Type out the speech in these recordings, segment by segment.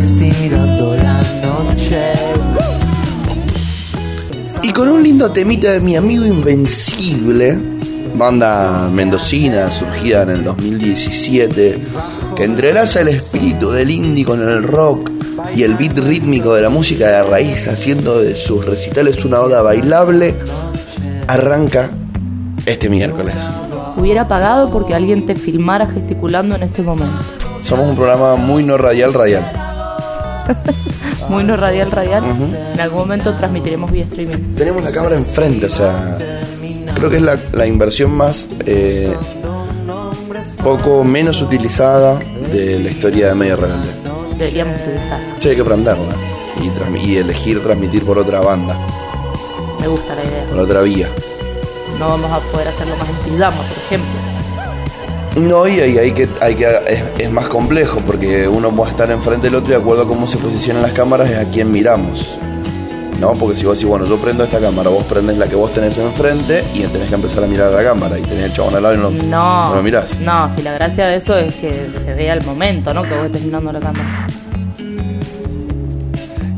estirando la noche. Y con un lindo temita de mi amigo Invencible, banda mendocina surgida en el 2017, que entrelaza el espíritu del indie con el rock y el beat rítmico de la música de raíz, haciendo de sus recitales una oda bailable, arranca este miércoles. Hubiera pagado porque alguien te filmara gesticulando en este momento. Somos un programa muy no radial radial. Muy no radial, radial. En algún momento transmitiremos vía streaming. Tenemos la cámara enfrente, o sea, creo que es la, la inversión más eh, poco menos utilizada de la historia de Medio Rebelde. Deberíamos utilizarla. Sí, hay que aprenderla y, y elegir transmitir por otra banda, Me gusta la idea. por otra vía. No vamos a poder hacerlo más en pijama, por ejemplo. No, y ahí hay que, hay que es, es más complejo porque uno puede estar enfrente del otro y de acuerdo a cómo se posicionan las cámaras es a quién miramos. ¿No? Porque si vos decís, bueno, yo prendo esta cámara, vos prendés la que vos tenés enfrente y tenés que empezar a mirar a la cámara y tenés el chabón al lado y no, No. no lo mirás. No, si la gracia de eso es que se vea el momento, ¿no? Que vos estés mirando la cámara.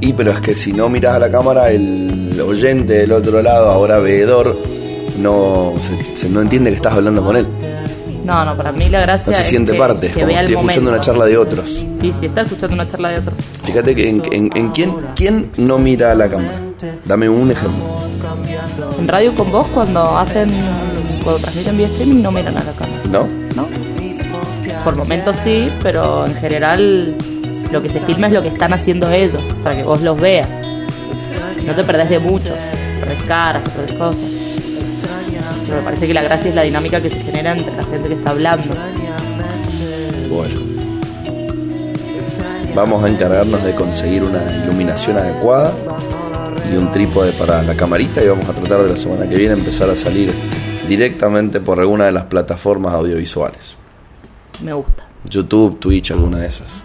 Y pero es que si no mirás a la cámara, el oyente del otro lado, ahora veedor, no, se- se- no entiende que estás hablando con él. No, no, para mí la gracia No se es siente que parte, es se como vea el estoy escuchando una charla de otros. Sí, sí, está escuchando una charla de otro. Fíjate que en, en- en quién, quién no mira a la cámara. Dame un ejemplo. En radio con vos, cuando hacen, cuando transmiten vía streaming, no miran a la cámara, ¿No? ¿no? Por momentos sí, pero en general lo que se filma es lo que están haciendo ellos, para que vos los veas. No te perdés de mucho, perdés caras, perdés cosas. Pero me parece que la gracia es la dinámica que se genera entre la gente que está hablando. Bueno. Vamos a encargarnos de conseguir una iluminación adecuada y un trípode para la camarita y vamos a tratar de la semana que viene empezar a salir directamente por alguna de las plataformas audiovisuales. Me gusta. YouTube, Twitch, alguna de esas.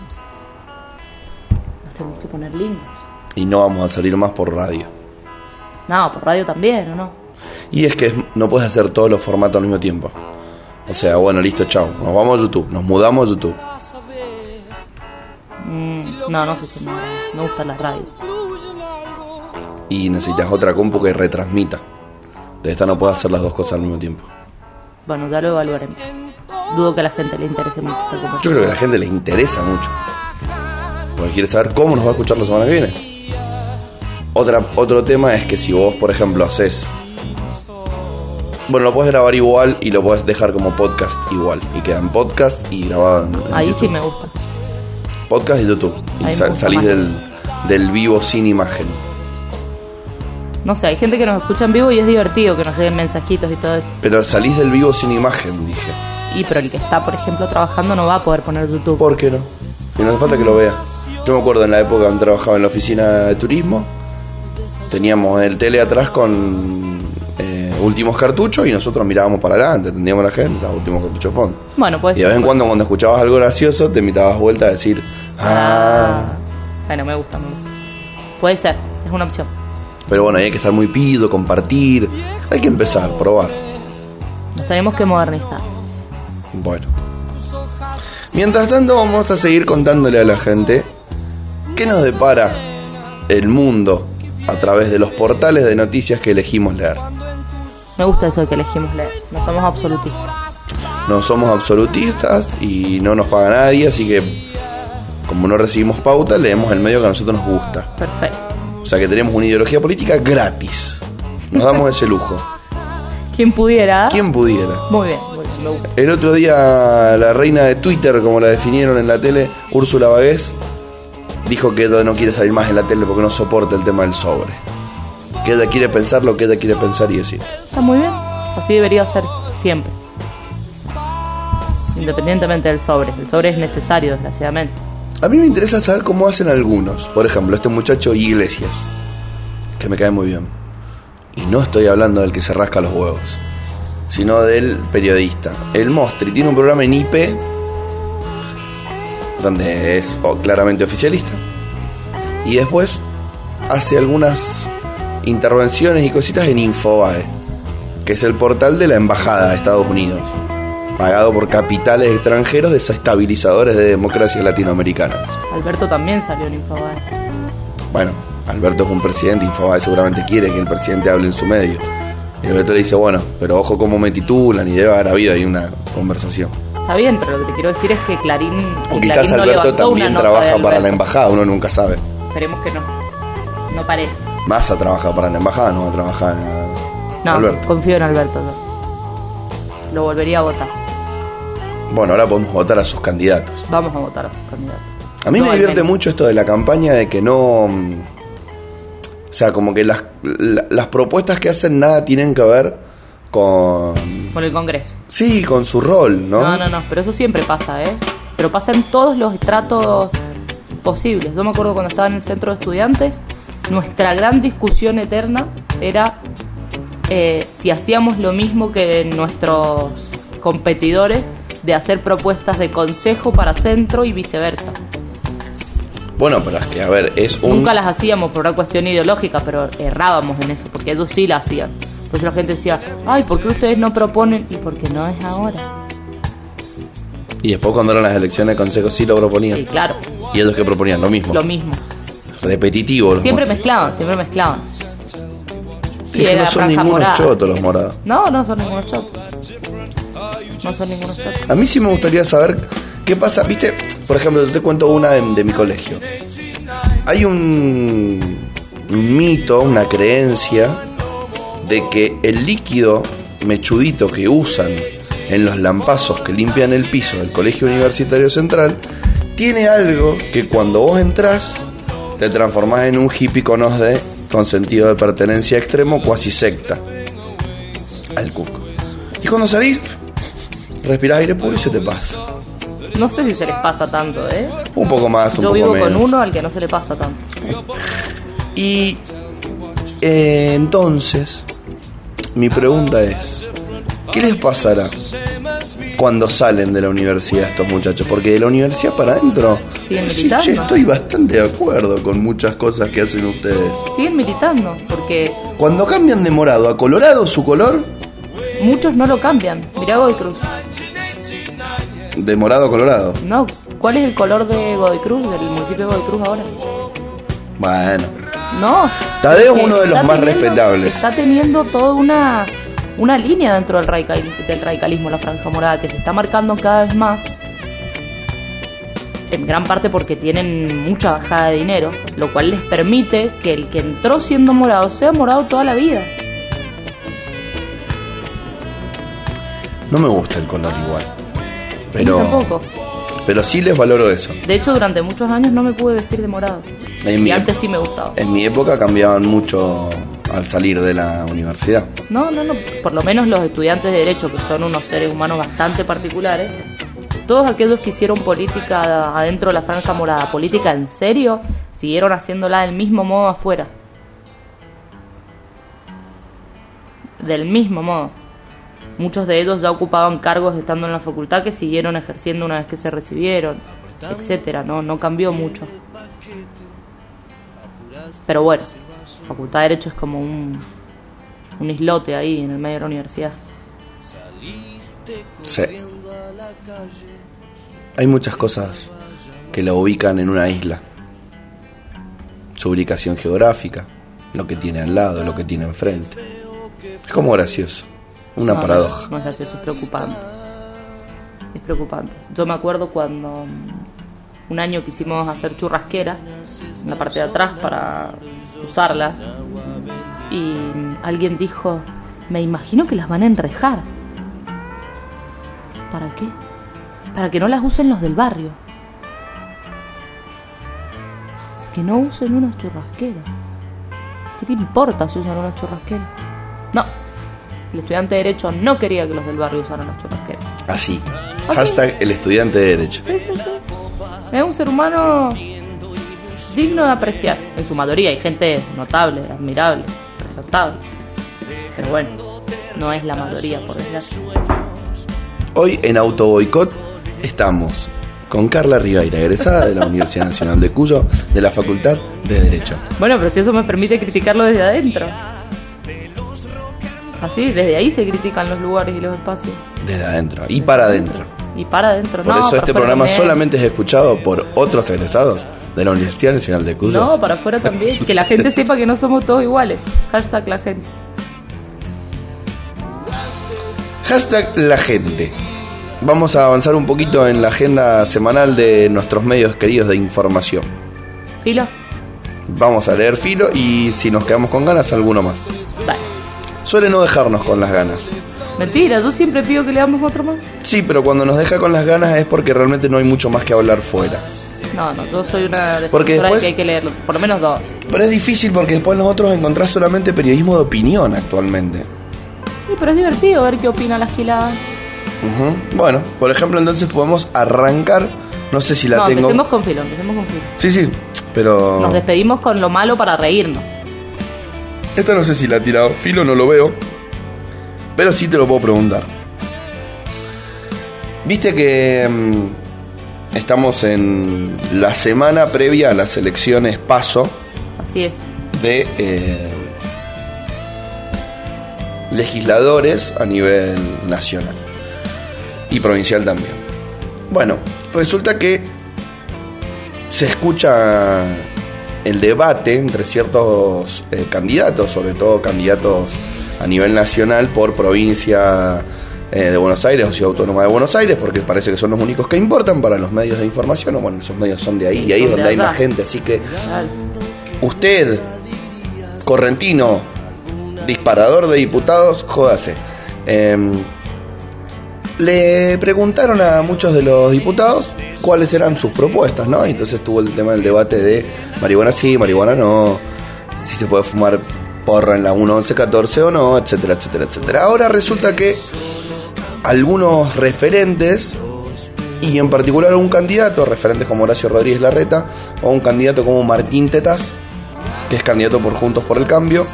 Nos tenemos que poner lindos. Y no vamos a salir más por radio. No, por radio también, ¿o no? Y es que no puedes hacer todos los formatos al mismo tiempo. O sea, bueno, listo, chao. Nos vamos a YouTube, nos mudamos a YouTube. Mm, no, no sé si me, me gusta la radio. Y necesitas otra compu que retransmita. De esta no puedes hacer las dos cosas al mismo tiempo. Bueno, ya lo evaluaremos. Dudo que a la gente le interese mucho esta Yo conversación. creo que a la gente les interesa mucho. Porque quiere saber cómo nos va a escuchar la semana que viene. Otra, otro tema es que si vos, por ejemplo, haces. Bueno, lo puedes grabar igual y lo puedes dejar como podcast igual. Y queda en podcast y grabado en, en Ahí YouTube. sí me gusta. Podcast y YouTube. Y Ahí me sa- gusta salís más. del, del vivo sin imagen. No sé, hay gente que nos escucha en vivo y es divertido que nos lleguen mensajitos y todo eso. Pero salís del vivo sin imagen, dije. Y pero el que está, por ejemplo, trabajando no va a poder poner YouTube. ¿Por qué no? Y no hace falta que lo vea. Yo me acuerdo en la época donde trabajaba en la oficina de turismo, teníamos el tele atrás con últimos cartuchos y nosotros mirábamos para adelante, atendíamos a la gente, los últimos cartuchos fondo. Bueno, pues. Y de vez en cuando cuando escuchabas algo gracioso te invitabas vuelta a decir, ah. Bueno, me gusta, me gusta. Puede ser, es una opción. Pero bueno, hay que estar muy pido, compartir, hay que empezar, probar. Nos tenemos que modernizar. Bueno. Mientras tanto vamos a seguir contándole a la gente qué nos depara el mundo a través de los portales de noticias que elegimos leer. Me gusta eso de que elegimos leer. No somos absolutistas. No somos absolutistas y no nos paga nadie, así que como no recibimos pauta, leemos el medio que a nosotros nos gusta. Perfecto. O sea que tenemos una ideología política gratis. Nos damos ese lujo. ¿Quién pudiera? ¿Quién pudiera? Muy bien, muy bien, me gusta. El otro día la reina de Twitter, como la definieron en la tele, Úrsula Bagués, dijo que ella no quiere salir más en la tele porque no soporta el tema del sobre. Que ella quiere pensar lo que ella quiere pensar y decir. Está muy bien. Así debería ser siempre. Independientemente del sobre. El sobre es necesario, desgraciadamente. A mí me interesa saber cómo hacen algunos. Por ejemplo, este muchacho Iglesias, que me cae muy bien. Y no estoy hablando del que se rasca los huevos, sino del periodista. El Mostri tiene un programa en IP, donde es claramente oficialista. Y después hace algunas intervenciones y cositas en Infobae, que es el portal de la Embajada de Estados Unidos. pagado por capitales extranjeros desestabilizadores de democracias latinoamericanas. Alberto también salió en Infobae. Bueno, Alberto es un presidente, Infobae seguramente quiere que el presidente hable en su medio. Y Alberto le dice, bueno, pero ojo cómo me titulan y debe haber habido ahí una conversación. Está bien, pero lo que te quiero decir es que Clarín. O quizás Clarín Alberto también trabaja para la embajada, uno nunca sabe. Esperemos que no. No parece. Massa trabaja para la embajada, no trabaja No, Alberto. confío en Alberto. yo. Lo volvería a votar. Bueno, ahora podemos votar a sus candidatos. Vamos a votar a sus candidatos. A mí No, me divierte mucho esto de la campaña de que no... mm, O sea, como que las, la- las propuestas que hacen nada tienen que ver con... Con el Congreso. Sí, con su rol, ¿no? No, no, no, pero eso siempre pasa, ¿eh? Pero pasa en todos los estratos posibles. Yo me acuerdo cuando estaba en el centro de estudiantes, nuestra gran discusión eterna era eh, si hacíamos lo mismo que nuestros competidores de hacer propuestas de consejo para centro y viceversa. Bueno, pero es que, a ver, es un... Nunca las hacíamos por una cuestión ideológica, pero errábamos en eso, porque ellos sí la hacían. Entonces la gente decía, ay, ¿por qué ustedes no proponen? Y porque no es ahora. Y después cuando eran las elecciones de consejo sí lo proponían. Sí, claro, Y ellos que proponían lo mismo. lo mismo. Repetitivo. Siempre mezclaban, siempre mezclaban. Sí, es que era no son ningunos morada. chotos los morados. No, no son ningunos chotos. No son ningunos chotos. A mí sí me gustaría saber qué pasa. Viste, por ejemplo, te cuento una de, de mi colegio. Hay un, un mito, una creencia de que el líquido mechudito que usan en los lampazos que limpian el piso del Colegio Universitario Central tiene algo que cuando vos entrás te transformás en un hippie con os de con sentido de pertenencia extremo, cuasi secta al cuco. Y cuando salís, respirás aire puro y se te pasa. No sé si se les pasa tanto, ¿eh? Un poco más, un Yo poco vivo menos. con uno al que no se le pasa tanto. Y eh, entonces, mi pregunta es, ¿qué les pasará cuando salen de la universidad estos muchachos? Porque de la universidad para adentro, Siguen sí, militando. che, estoy bastante de acuerdo con muchas cosas que hacen ustedes. Siguen militando, porque Cuando cambian de morado a colorado su color, muchos no lo cambian. Mirá Godoy Cruz. de morado a colorado. No, ¿cuál es el color de Godoy Cruz, del municipio de Godoy Cruz ahora? Bueno, No. Tadeo es uno de los más teniendo- respetables. Está teniendo toda una, una línea dentro del, radicalismo, del radicalismo, la franja morada, que se está marcando cada vez más. En gran parte porque tienen mucha bajada de dinero, lo cual les permite que el que entró siendo morado sea morado toda la vida. no me gusta el color igual. Pero, tampoco. pero sí les valoro eso. De hecho, durante muchos años no me pude vestir de morado. En y mi- antes sí me gustaba. En mi época cambiaban mucho al salir de la universidad. No, no, no. Por lo menos los estudiantes de Derecho, que son unos seres humanos bastante particulares, todos aquellos que hicieron política adentro de la franja morada, política en serio, siguieron haciéndola del mismo modo afuera. Del mismo modo. Muchos de ellos ya ocupaban cargos estando en la facultad que siguieron ejerciendo una vez que se recibieron, etcétera. No, no cambió mucho. Pero bueno, Facultad de Derecho es como un, un islote ahí en el medio de la universidad. Sí. Hay muchas cosas que la ubican en una isla. Su ubicación geográfica, lo que tiene al lado, lo que tiene enfrente. Es como gracioso. Una No, paradoja. No, es gracioso, es preocupante. Es preocupante. Yo me acuerdo cuando mm, un año quisimos hacer churrasqueras en la parte de atrás para usarlas y alguien dijo, me imagino que las van a enrejar. ¿Para qué? Para que no las usen los del barrio. Que no usen unas churrasqueras. ¿Qué te importa si usan unas churrasqueras? No. El estudiante de Derecho no quería que los del barrio usaran las churrasqueras. Así. Hashtag el estudiante de derecho. Sí, sí, sí. Es un ser humano digno de apreciar. En su mayoría hay gente notable, admirable, resaltable. Pero bueno, no es la mayoría, por desgracia. Hoy en Auto Boicot estamos con Carla Rivaira, egresada de la Universidad Nacional de Cuyo, de la Facultad de Derecho. Bueno, pero si eso me permite criticarlo desde adentro. Así, desde ahí se critican los lugares y los espacios. Desde adentro y para adentro. Y para adentro, Por no. eso este programa también. solamente es escuchado por otros egresados de la Universidad Nacional de Cuyo. No, para afuera también. Que la gente sepa que no somos todos iguales. Hashtag la gente. Hashtag la gente. Vamos a avanzar un poquito en la agenda semanal de nuestros medios queridos de información. Filo. Vamos a leer filo y si nos quedamos con ganas, alguno más. Dale. Suele no dejarnos con las ganas. Mentira, yo siempre pido que leamos otro más. Sí, pero cuando nos deja con las ganas es porque realmente no hay mucho más que hablar fuera. No, no, yo soy una Porque defensora después- de que hay que leerlo. Por lo menos dos. Pero es difícil porque después nosotros encontrás solamente periodismo de opinión actualmente. Sí, pero es divertido ver qué opina la esquilada. Ujú. Bueno, por ejemplo, entonces podemos arrancar. No sé si la no, tengo. empecemos con filo, empecemos con filo. Sí, sí, pero. Nos despedimos con lo malo para reírnos. Esta no sé si la ha tirado. Filo no lo veo. Pero sí te lo puedo preguntar. Viste que mm, estamos en la semana previa a las elecciones PASO Así es. de eh, legisladores a nivel nacional y provincial también. Bueno, resulta que se escucha el debate entre ciertos eh, candidatos, sobre todo candidatos a nivel nacional por provincia eh, de Buenos Aires o Ciudad Autónoma de Buenos Aires, porque parece que son los únicos que importan para los medios de información, o bueno, esos medios son de ahí y ahí es donde hay más gente, así que usted, correntino, disparador de diputados, jódase. Em, le preguntaron a muchos de los diputados cuáles eran sus propuestas, ¿no? Y entonces tuvo el tema del debate de marihuana sí, marihuana no, si se puede fumar porra en la 1114 o no, etcétera, etcétera, etcétera. Ahora resulta que algunos referentes y en particular un candidato, referentes como Horacio Rodríguez Larreta, o un candidato como Martín Tetas, que es candidato por Juntos por el Cambio,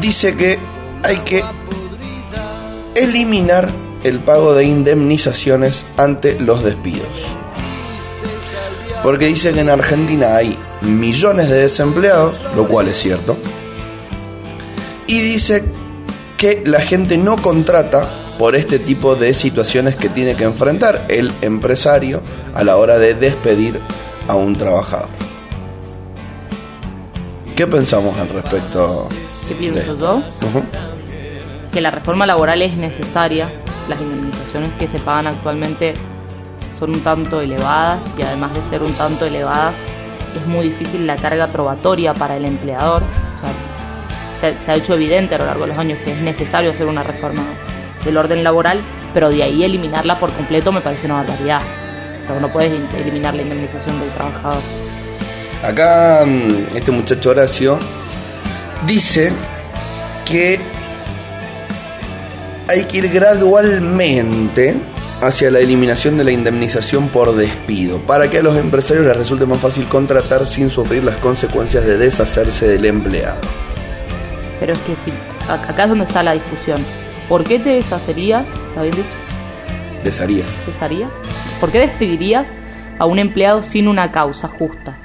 dice que hay que eliminar el pago de indemnizaciones ante los despidos. Porque dice que en Argentina hay millones de desempleados, lo cual es cierto, y dice que la gente no contrata por este tipo de situaciones que tiene que enfrentar el empresario a la hora de despedir a un trabajador. ¿Qué pensamos al respecto? ¿Qué pienso yo? Que la reforma laboral es necesaria. Las indemnizaciones que se pagan actualmente son un tanto elevadas y además de ser un tanto elevadas, es muy difícil la carga probatoria para el empleador. O sea, se, ha hecho evidente a lo largo de los años que es necesario hacer una reforma del orden laboral, pero de ahí eliminarla por completo me parece una barbaridad. O sea, no puedes in- eliminar la indemnización del trabajador. Acá mm, este muchacho Horacio dice que hay que ir gradualmente hacia la eliminación de la indemnización por despido, para que a los empresarios les resulte más fácil contratar sin sufrir las consecuencias de deshacerse del empleado. Pero es que si, ac- acá es donde está la discusión. ¿Por qué te deshacerías? ¿Está bien dicho? Desharías. ¿Desharías? ¿Por qué despedirías a un empleado sin una causa justa?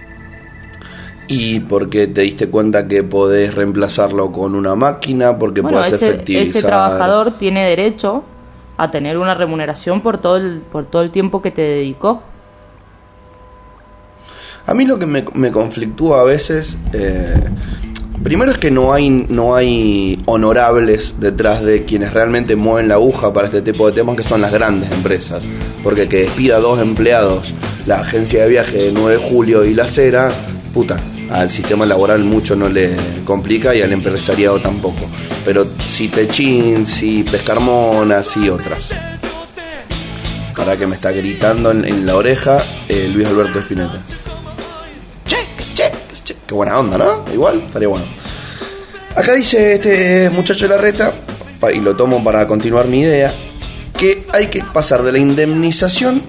Y porque te diste cuenta que podés reemplazarlo con una máquina, porque bueno, podés ese, efectivizar. ese trabajador tiene derecho a tener una remuneración por todo el, por todo el tiempo que te dedicó. A mí lo que me, me conflictúa a veces, eh, primero es que no hay, no hay honorables detrás de quienes realmente mueven la aguja para este tipo de temas, que son las grandes empresas. Porque que despida dos empleados, la agencia de viaje de 9 de julio y la cera, puta, al sistema laboral mucho no le complica y al empresariado tampoco. Pero si Techin, si Pescarmona, si otras. Ahora que me está gritando en, en la oreja eh, Luis Alberto Espineta. Buena onda, ¿no? Igual, estaría bueno. Acá dice este muchacho de la reta, y lo tomo para continuar mi idea, que hay que pasar de la indemnización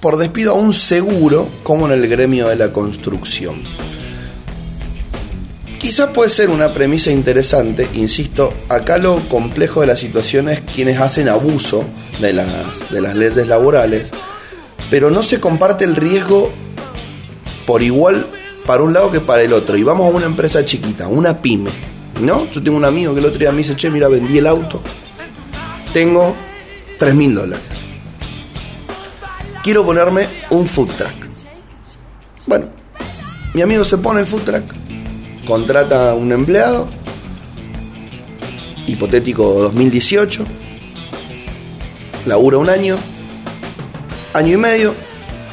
por despido a un seguro, como en el gremio de la construcción. Quizás puede ser una premisa interesante, insisto, acá lo complejo de la situación es quienes hacen abuso de las, de las leyes laborales, pero no se comparte el riesgo por igual para un lado que para el otro. Y vamos a una empresa chiquita, una pyme, No, yo tengo un amigo que el otro día me dice, che, mira, vendí el auto. Tengo 3 mil dólares. Quiero ponerme un food truck. Bueno, mi amigo se pone el food truck, contrata a un empleado, hipotético 2018, labura un año, año y medio,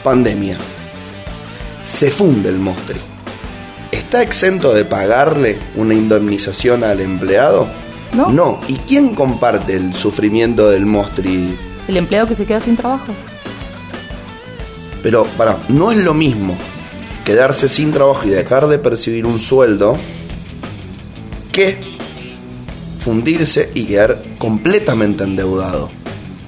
pandemia. Se funde el Mostri. ¿Está exento de pagarle una indemnización al empleado? No. ¿Y quién comparte el sufrimiento del Mostri? El empleado que se queda sin trabajo. Pero, para, no es lo mismo quedarse sin trabajo y dejar de percibir un sueldo que fundirse y quedar completamente endeudado.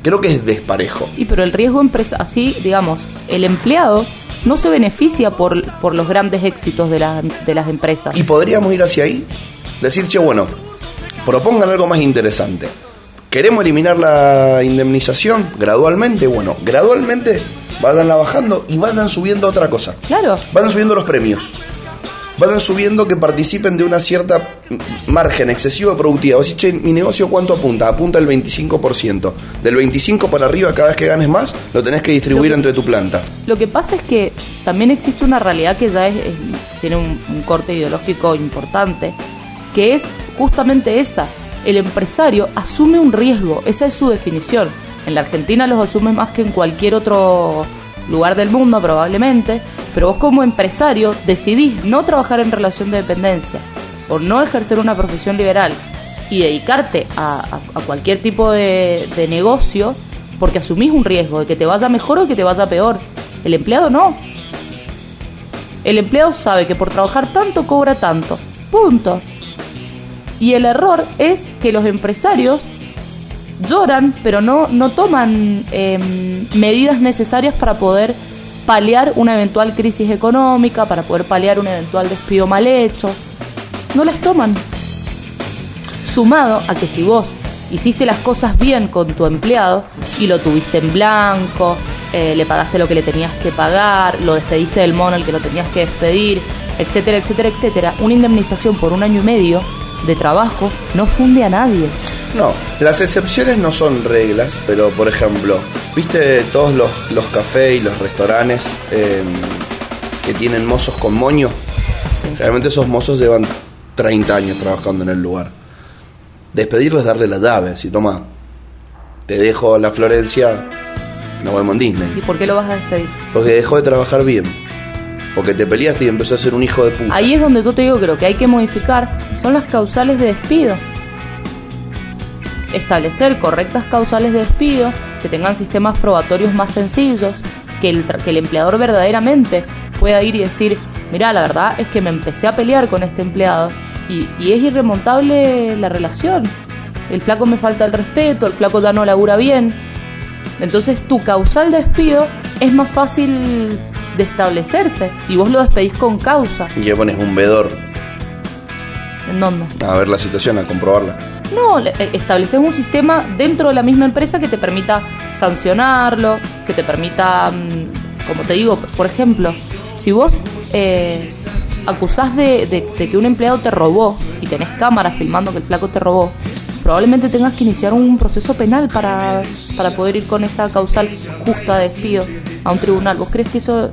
Creo que es desparejo. Y pero el riesgo empresa, así, digamos, el empleado no se beneficia por, por los grandes éxitos de, la- de las empresas. Y podríamos ir hacia ahí, decir, che, bueno, propongan algo más interesante. ¿Queremos eliminar la indemnización gradualmente? Bueno, gradualmente vayan bajando y vayan subiendo otra cosa. Claro. Vayan subiendo los premios. Vayan subiendo que participen de una cierta margen excesivo de productividad. Sea, che, mi negocio cuánto apunta? Apunta el 25%. Del 25 para arriba, cada vez que ganes más, lo tenés que distribuir entre tu planta. Lo que pasa es que también existe una realidad que ya es, es- tiene un, un corte ideológico importante, que es justamente esa. El empresario asume un riesgo, esa es su definición. En la Argentina los asume más que en cualquier otro lugar del mundo probablemente, pero vos como empresario decidís no trabajar en relación de dependencia o no ejercer una profesión liberal y dedicarte a, cualquier tipo de, de negocio porque asumís un riesgo de que te vaya mejor o que te vaya peor. El empleado no. El empleado sabe que por trabajar tanto cobra tanto. Punto. Y el error es que los empresarios lloran, pero no, no toman em, medidas necesarias para poder paliar una eventual crisis económica, para poder paliar un eventual despido mal hecho. No las toman. Sumado a que si vos hiciste las cosas bien con tu empleado y lo tuviste en blanco, eh, le pagaste lo que le tenías que pagar, lo despediste del mono el que lo tenías que despedir, etcétera, etcétera, etcétera, una indemnización por un año y medio de trabajo no funde a nadie. No, las excepciones no son reglas, pero por ejemplo, ¿viste todos los, los cafés y los restaurantes eh, que tienen mozos con moño? Realmente esos mozos llevan 30 años trabajando en el lugar. Despedirlos es darle la llave, si toma, te dejo la Florencia, nos vemos en ¿Y Disney. por qué lo vas a despedir? Porque dejó de trabajar bien. Porque te peleaste y empezó a ser un hijo de puta. Ahí es donde yo te digo que lo que hay que modificar son las causales de despido. Establecer correctas causales de despido, que tengan sistemas probatorios más sencillos, que el, que el empleador verdaderamente pueda ir y decir, mira, la verdad es que me empecé a pelear con este empleado y, y es irremontable la relación. El flaco me falta el respeto, el flaco ya no labura bien. Entonces tu causal de despido es más fácil de establecerse y vos lo despedís con causa. Y le pones un vedor ¿En dónde? a ver la situación, a comprobarla. No, eh, estableces un sistema dentro de la misma empresa que te permita sancionarlo, que te permita, mm, como te digo, por ejemplo, si vos eh, acusás de, de- de que un empleado te robó y tenés cámaras filmando que el flaco te robó, probablemente tengas que iniciar un proceso penal para, para poder ir con esa causal justa de despido a un tribunal. ¿Vos crees que eso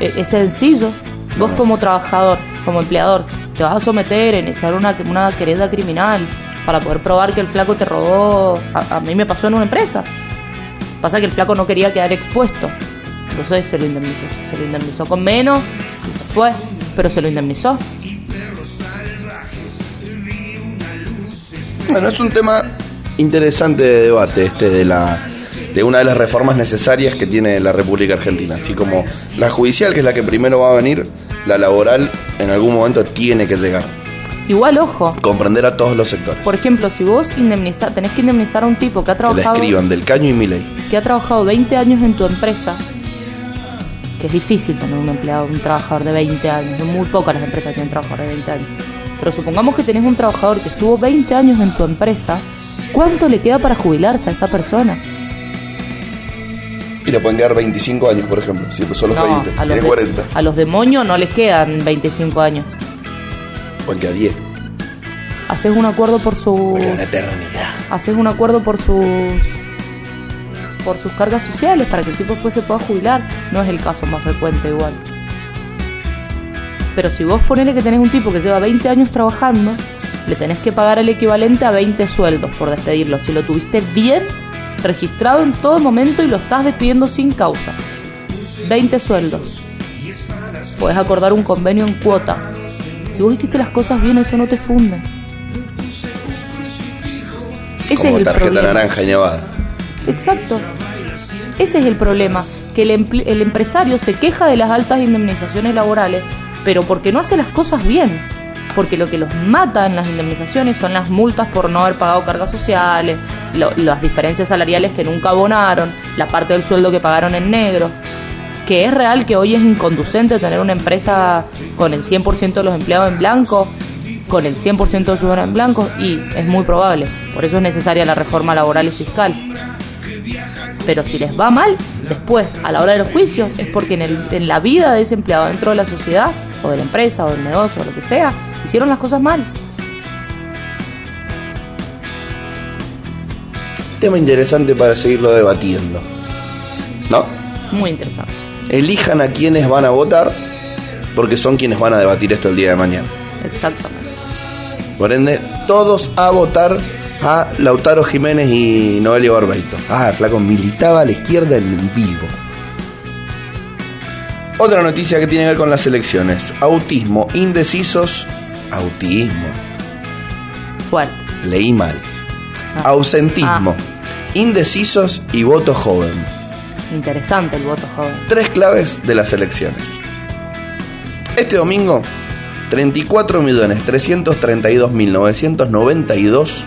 eh, es sencillo? Vos como trabajador, como empleador, te vas a someter a iniciar una, una querella criminal para poder probar que el flaco te robó. A, a mí me pasó en una empresa. Pasa que el flaco no quería quedar expuesto. Entonces se lo indemnizó. Se lo indemnizó con menos y fue. Pero se lo indemnizó. Bueno, es un tema interesante de debate este de la de una de las reformas necesarias que tiene la República Argentina, así como la judicial que es la que primero va a venir, la laboral en algún momento tiene que llegar, Igual, ojo. comprender a todos los sectores. Por ejemplo, si vos indemniza, tenés que indemnizar a un tipo que ha Que la trabajado escriban del caño y mi ley. que ha trabajado 20 años en tu empresa, que es difícil tener un empleado, un trabajador de 20 años, son muy pocas las empresas que tienen trabajadores de 20 años. Pero supongamos que tenés un trabajador que estuvo 20 años en tu empresa, ¿cuánto le queda para jubilarse a esa persona? Y le pueden quedar 25 años, por ejemplo, si son los No, 20, a los, de, 40, a los demonios no les quedan 25 años. Pueden quedar 10. haces un acuerdo por su una eternidad. haces un acuerdo por sus por sus cargas sociales para que el tipo después se pueda jubilar. No es el caso más frecuente igual. Pero si vos ponele que tenés un tipo que lleva 20 años trabajando, le tenés que pagar el equivalente a 20 sueldos por despedirlo. Si lo tuviste bien registrado en todo momento y lo estás despidiendo sin causa. 20 sueldos. Podés acordar un convenio en cuotas. Si vos hiciste las cosas bien, eso no te funde. Ese Como es el tarjeta problema. naranja y nevada. Exacto. Ese es el problema, que el, el empresario se queja de las altas indemnizaciones laborales, pero porque no hace las cosas bien. Porque lo que los mata en las indemnizaciones son las multas por no haber pagado cargas sociales, lo- las diferencias salariales que nunca abonaron, la parte del sueldo que pagaron en negro. Que es real que hoy es inconducente tener una empresa con el 100% de los empleados en blanco, con el 100% de sus horas en blanco, y es muy probable. Por eso es necesaria la reforma laboral y fiscal. Pero si les va mal, después, a la hora de los juicios, es porque en, el- en la vida de ese empleado dentro de la sociedad, o de la empresa, o del negocio, o lo que sea, hicieron las cosas mal. Tema interesante para seguirlo debatiendo. ¿No? Muy interesante. Elijan a quienes van a votar, porque son quienes van a debatir esto el día de mañana. Exactamente. Por ende, todos a votar a Lautaro Jiménez y Noelia Barbeito. Ah, flaco militaba a la izquierda en vivo. Otra noticia que tiene que ver con las elecciones. Autismo, indecisos, autismo. Fuerte. Leí mal. Ah. Ausentismo, indecisos y voto joven. Interesante el voto joven. Tres claves de las elecciones. Este domingo, 34.332.992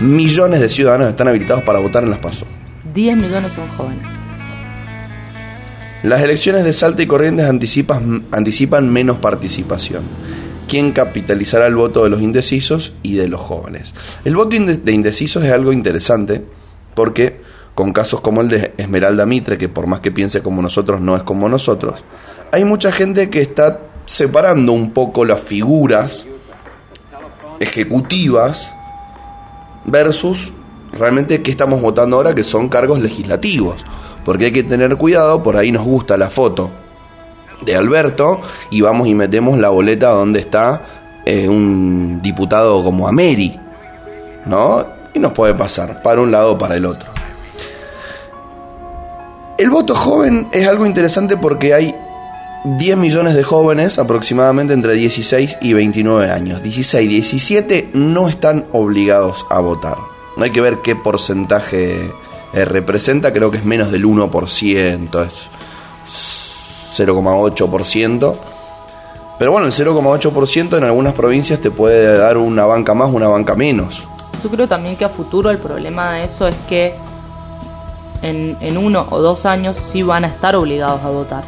millones de ciudadanos están habilitados para votar en las PASO. 10 millones son jóvenes. Las elecciones de Salta y Corrientes anticipan, anticipan menos participación. ¿Quién capitalizará el voto de los indecisos y de los jóvenes? El voto de indecisos es algo interesante porque con casos como el de Esmeralda Mitre, que por más que piense como nosotros no es como nosotros, hay mucha gente que está separando un poco las figuras ejecutivas versus realmente qué estamos votando ahora que son cargos legislativos. Porque hay que tener cuidado, por ahí nos gusta la foto de Alberto y vamos y metemos la boleta donde está eh, un diputado como Ameri, ¿no? Y nos puede pasar para un lado o para el otro. El voto joven es algo interesante porque hay 10 millones de jóvenes aproximadamente entre 16 y 29 años. 16, 17 no están obligados a votar. No hay que ver qué porcentaje eh, representa, creo que es menos del 1%, es 0,8%. Pero bueno, el 0,8% en algunas provincias te puede dar una banca más, una banca menos. Yo creo también que a futuro el problema de eso es que en, en uno o dos años sí van a estar obligados a votar.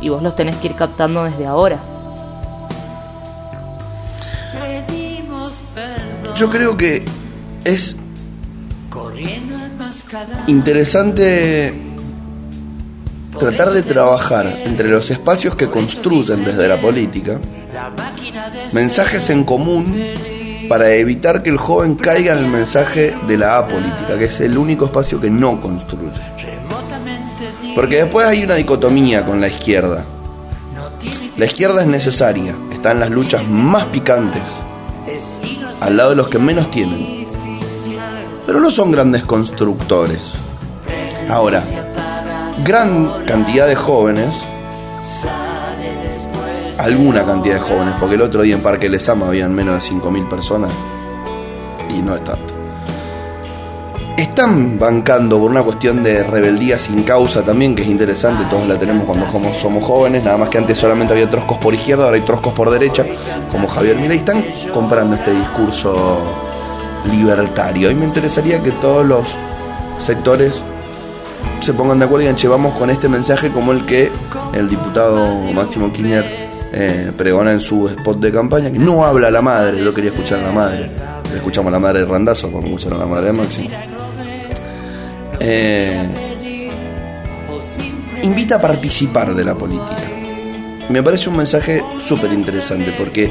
Y vos los tenés que ir captando desde ahora. Yo creo que es interesante tratar de trabajar entre los espacios que construyen desde la política mensajes en común para evitar que el joven caiga en el mensaje de la apolítica, que es el único espacio que no construye. Porque después hay una dicotomía con la izquierda. La izquierda es necesaria, está en las luchas más picantes, al lado de los que menos tienen. Pero no son grandes constructores. Ahora, gran cantidad de jóvenes, alguna cantidad de jóvenes, porque el otro día en Parque Lesama habían menos de 5.000 personas y no es tanto. Están bancando por una cuestión de rebeldía sin causa también, que es interesante, todos la tenemos cuando somos, jóvenes, nada más que antes solamente había troscos por izquierda, ahora hay troscos por derecha, como Javier Milei, están comprando este discurso libertario. Y me interesaría que todos los sectores se pongan de acuerdo y digan, che, con este mensaje como el que el diputado Máximo Kirchner eh, pregona en su spot de campaña, que no habla la madre, yo quería escuchar a la madre. Escuchamos a la madre de Randazo, como escucharon a la madre de Máximo. Eh, invita a participar de la política. Me parece un mensaje súper interesante porque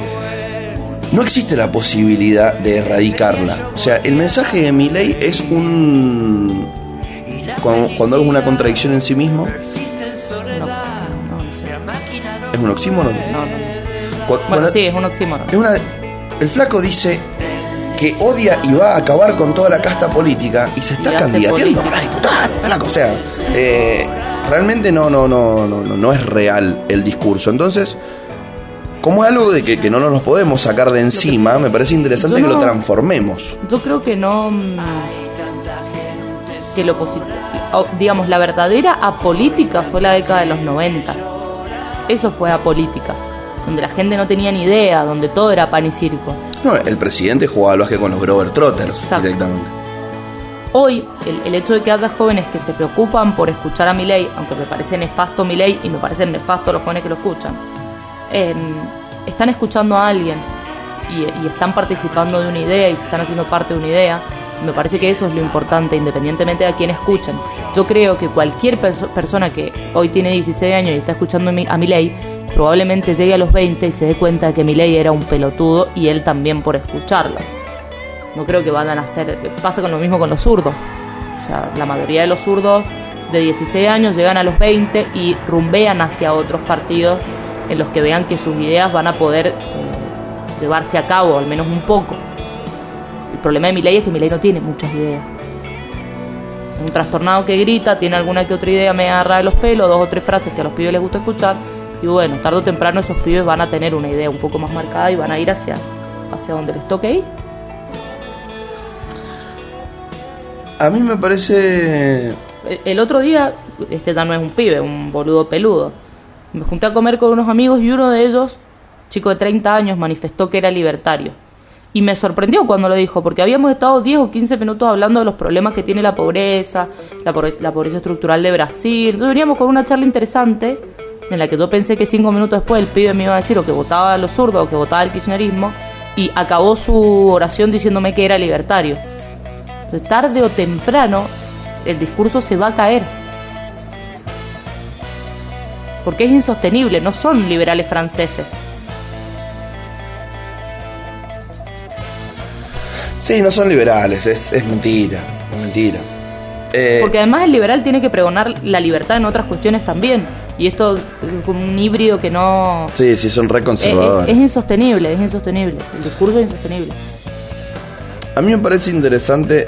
no existe la posibilidad de erradicarla. O sea, el mensaje de mi ley es un... Cuando, cuando algo es una contradicción en sí mismo. Es un oxímoron. No, no. Cu- Bueno, sí, es un oxímoron. es una- el flaco dice que odia y va a acabar con toda la casta política y se está Y candidateando política. para diputado, flaco. O sea, eh, realmente no, no, no, no, no, no es real el discurso. Entonces, como es algo de que, que no nos podemos sacar de encima, me parece interesante Yo que lo no- transformemos. Yo creo que no. mm, Que lo positivo. Digamos, la verdadera apolítica fue la década de los 90. Eso fue apolítica. Donde la gente no tenía ni idea, donde todo era pan y circo. No, el presidente jugaba al básquet con los Grover Trotters Exacto. directamente. Hoy, el, el hecho de que haya jóvenes que se preocupan por escuchar a Milei, aunque me parece nefasto Milei y me parecen nefastos los jóvenes que lo escuchan, eh, están escuchando a alguien y, y están participando de una idea y se están haciendo parte de una idea. Me parece que eso es lo importante, independientemente de a quién escuchen. Yo creo que cualquier perso- persona que hoy tiene 16 años y está escuchando a mi- Milei, probablemente llegue a los 20 y se dé cuenta de que Milei era un pelotudo y él también por escucharlo. No creo que vayan a hacer. Pasa con lo mismo con los zurdos. La mayoría de los zurdos de 16 años llegan a los 20 y rumbean hacia otros partidos en los que vean que sus ideas van a poder eh, llevarse a cabo, al menos un poco. El problema de Milei es que Milei no tiene muchas ideas. Un trastornado que grita, tiene alguna que otra idea me agarra de los pelos, dos o tres frases que a los pibes les gusta escuchar. Y bueno, tarde o temprano esos pibes van a tener una idea un poco más marcada y van a ir hacia, hacia donde les toque ir. A mí me parece El- El otro día, este ya no es un pibe, un boludo peludo. Me junté a comer con unos amigos y uno de ellos, chico de 30 años, manifestó que era libertario. Y me sorprendió cuando lo dijo, porque habíamos estado 10 o 15 minutos hablando de los problemas que tiene la pobreza, la pobreza, la pobreza estructural de Brasil. Entonces veníamos con una charla interesante en la que yo pensé que cinco minutos después el pibe me iba a decir o que votaba a los zurdos o que votaba al kirchnerismo y acabó su oración diciéndome que era libertario. Entonces, tarde o temprano, el discurso se va a caer. Porque es insostenible, no son liberales franceses. Sí, no son liberales, es, es mentira, es mentira. Eh, Porque además el liberal tiene que pregonar la libertad en otras cuestiones también. Y esto es como un híbrido que no... sí, sí, son Es, reconservadores. es- es insostenible, es insostenible. El discurso es insostenible. A mí me parece interesante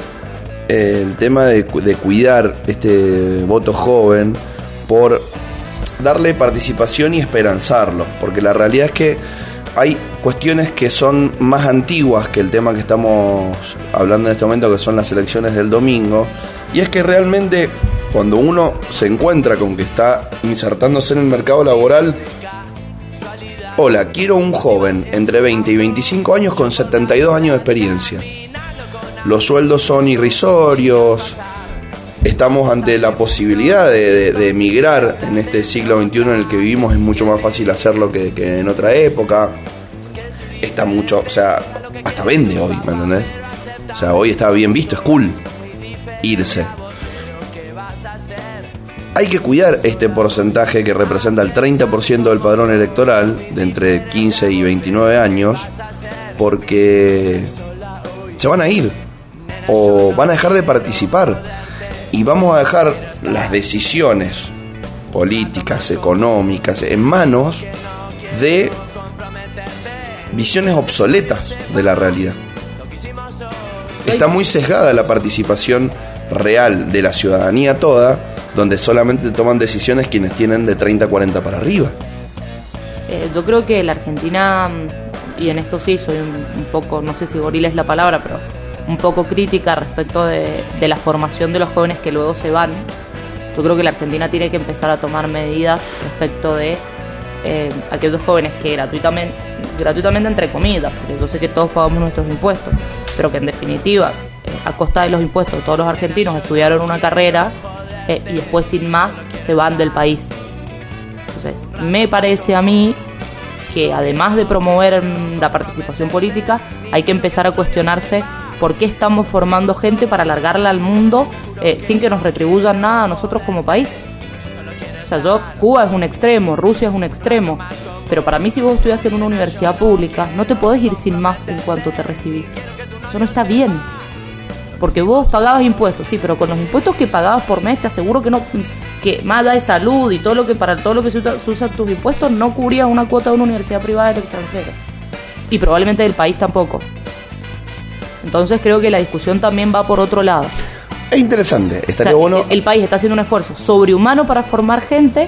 eh, el tema de cuidar este voto joven por darle participación y esperanzarlo, porque la realidad es que hay cuestiones que son más antiguas que el tema que estamos hablando en este momento, que son las elecciones del domingo, y es que realmente cuando uno se encuentra con que está insertándose en el mercado laboral, hola, quiero un joven entre 20 y 25 años con 72 años de experiencia. Los sueldos son irrisorios, estamos ante la posibilidad de, emigrar en este siglo XXI en el que vivimos, es mucho más fácil hacerlo que en otra época. Está mucho, o sea, hasta vende hoy, ¿me entendés? O sea, hoy está bien visto, es cool irse. Hay que cuidar este porcentaje que representa el 30% del padrón electoral de entre 15 y 29 años, porque se van a ir o van a dejar de participar y vamos a dejar las decisiones políticas, económicas en manos de visiones obsoletas de la realidad. Está muy sesgada la participación real de la ciudadanía toda, donde solamente toman decisiones quienes tienen de 30 a 40 para arriba. Eh, yo creo que la Argentina, mm, y en esto sí soy un, un poco, no sé si gorila es la palabra, pero un poco crítica respecto de, de la formación de los jóvenes que luego se van. Yo creo que la Argentina tiene que empezar a tomar medidas respecto de eh, aquellos jóvenes que gratuitamente, gratuitamente entre comillas, porque yo sé que todos pagamos nuestros impuestos, pero que en definitiva, eh, a costa de los impuestos todos los argentinos, estudiaron una carrera eh, y después sin más se van del país. Entonces, me parece a mí que además de promover la participación política, hay que empezar a cuestionarse por qué estamos formando gente para alargarla al mundo sin que nos retribuyan nada a nosotros como país. O sea, yo, Cuba es un extremo, Rusia es un extremo, Pero para mí si vos estudiaste en una universidad pública, no te podés ir sin más en cuanto te recibís. Eso no está bien. Porque vos pagabas impuestos, sí, pero con los impuestos que pagabas por mes te aseguro que no que más allá de salud y todo lo que para todo lo que se usa, se tus impuestos no cubría una cuota de una universidad privada del extranjero. Y probablemente del país tampoco. Entonces creo que la discusión también va por otro lado. Es interesante, O estaría sea, bueno. el, el país está haciendo un esfuerzo sobrehumano para formar gente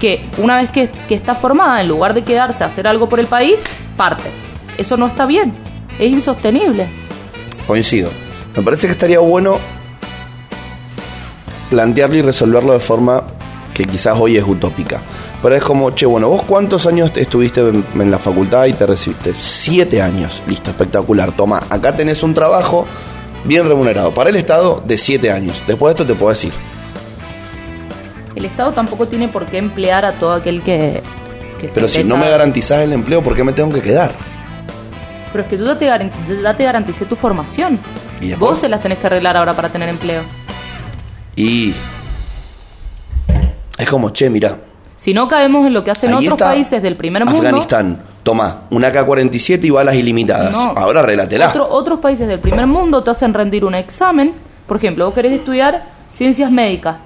que una vez que, que está formada, en lugar de quedarse a hacer algo por el país, parte. Eso no está bien, es insostenible. Coincido. Me parece que estaría bueno plantearlo y resolverlo de forma que quizás hoy es utópica. Pero es como, che, bueno, vos cuántos años estuviste en, en la facultad y te recibiste? Siete años. Listo, espectacular. Toma, acá tenés un trabajo bien remunerado. Para el Estado, de siete años. Después de esto te puedo decir. El Estado tampoco tiene por qué emplear a todo aquel que... que se Pero si no me garantizás el empleo, ¿por qué me tengo que quedar? Pero es que yo ya te, ya te garanticé tu formación. ¿Y? Vos se las tenés que arreglar ahora para tener empleo. Y es como, che, mira, Si no caemos en lo que hacen ahí otros países del primer mundo... Afganistán, toma, una AK-47 y balas ilimitadas. No. Ahora. Otro- otros países del primer mundo te hacen rendir un examen. Por ejemplo, vos querés estudiar ciencias médicas.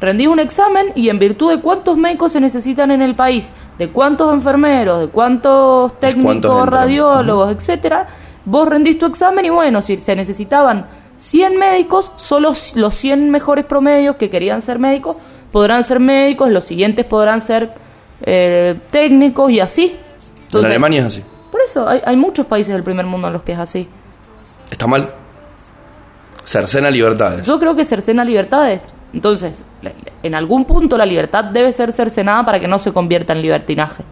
Rendís un examen y en virtud de cuántos médicos se necesitan en el país, de cuántos enfermeros, de cuántos técnicos, radiólogos, etcétera, vos rendís tu examen y bueno, si se necesitaban 100 médicos, solo los 100 mejores promedios que querían ser médicos podrán ser médicos, los siguientes podrán ser eh, técnicos y así. en Alemania es así. por eso, hay, hay muchos países del primer mundo en los que es así. Está mal. Cercena libertades. Yo creo que cercena libertades. Entonces, en algún punto la libertad debe ser cercenada para que no se convierta en libertinaje.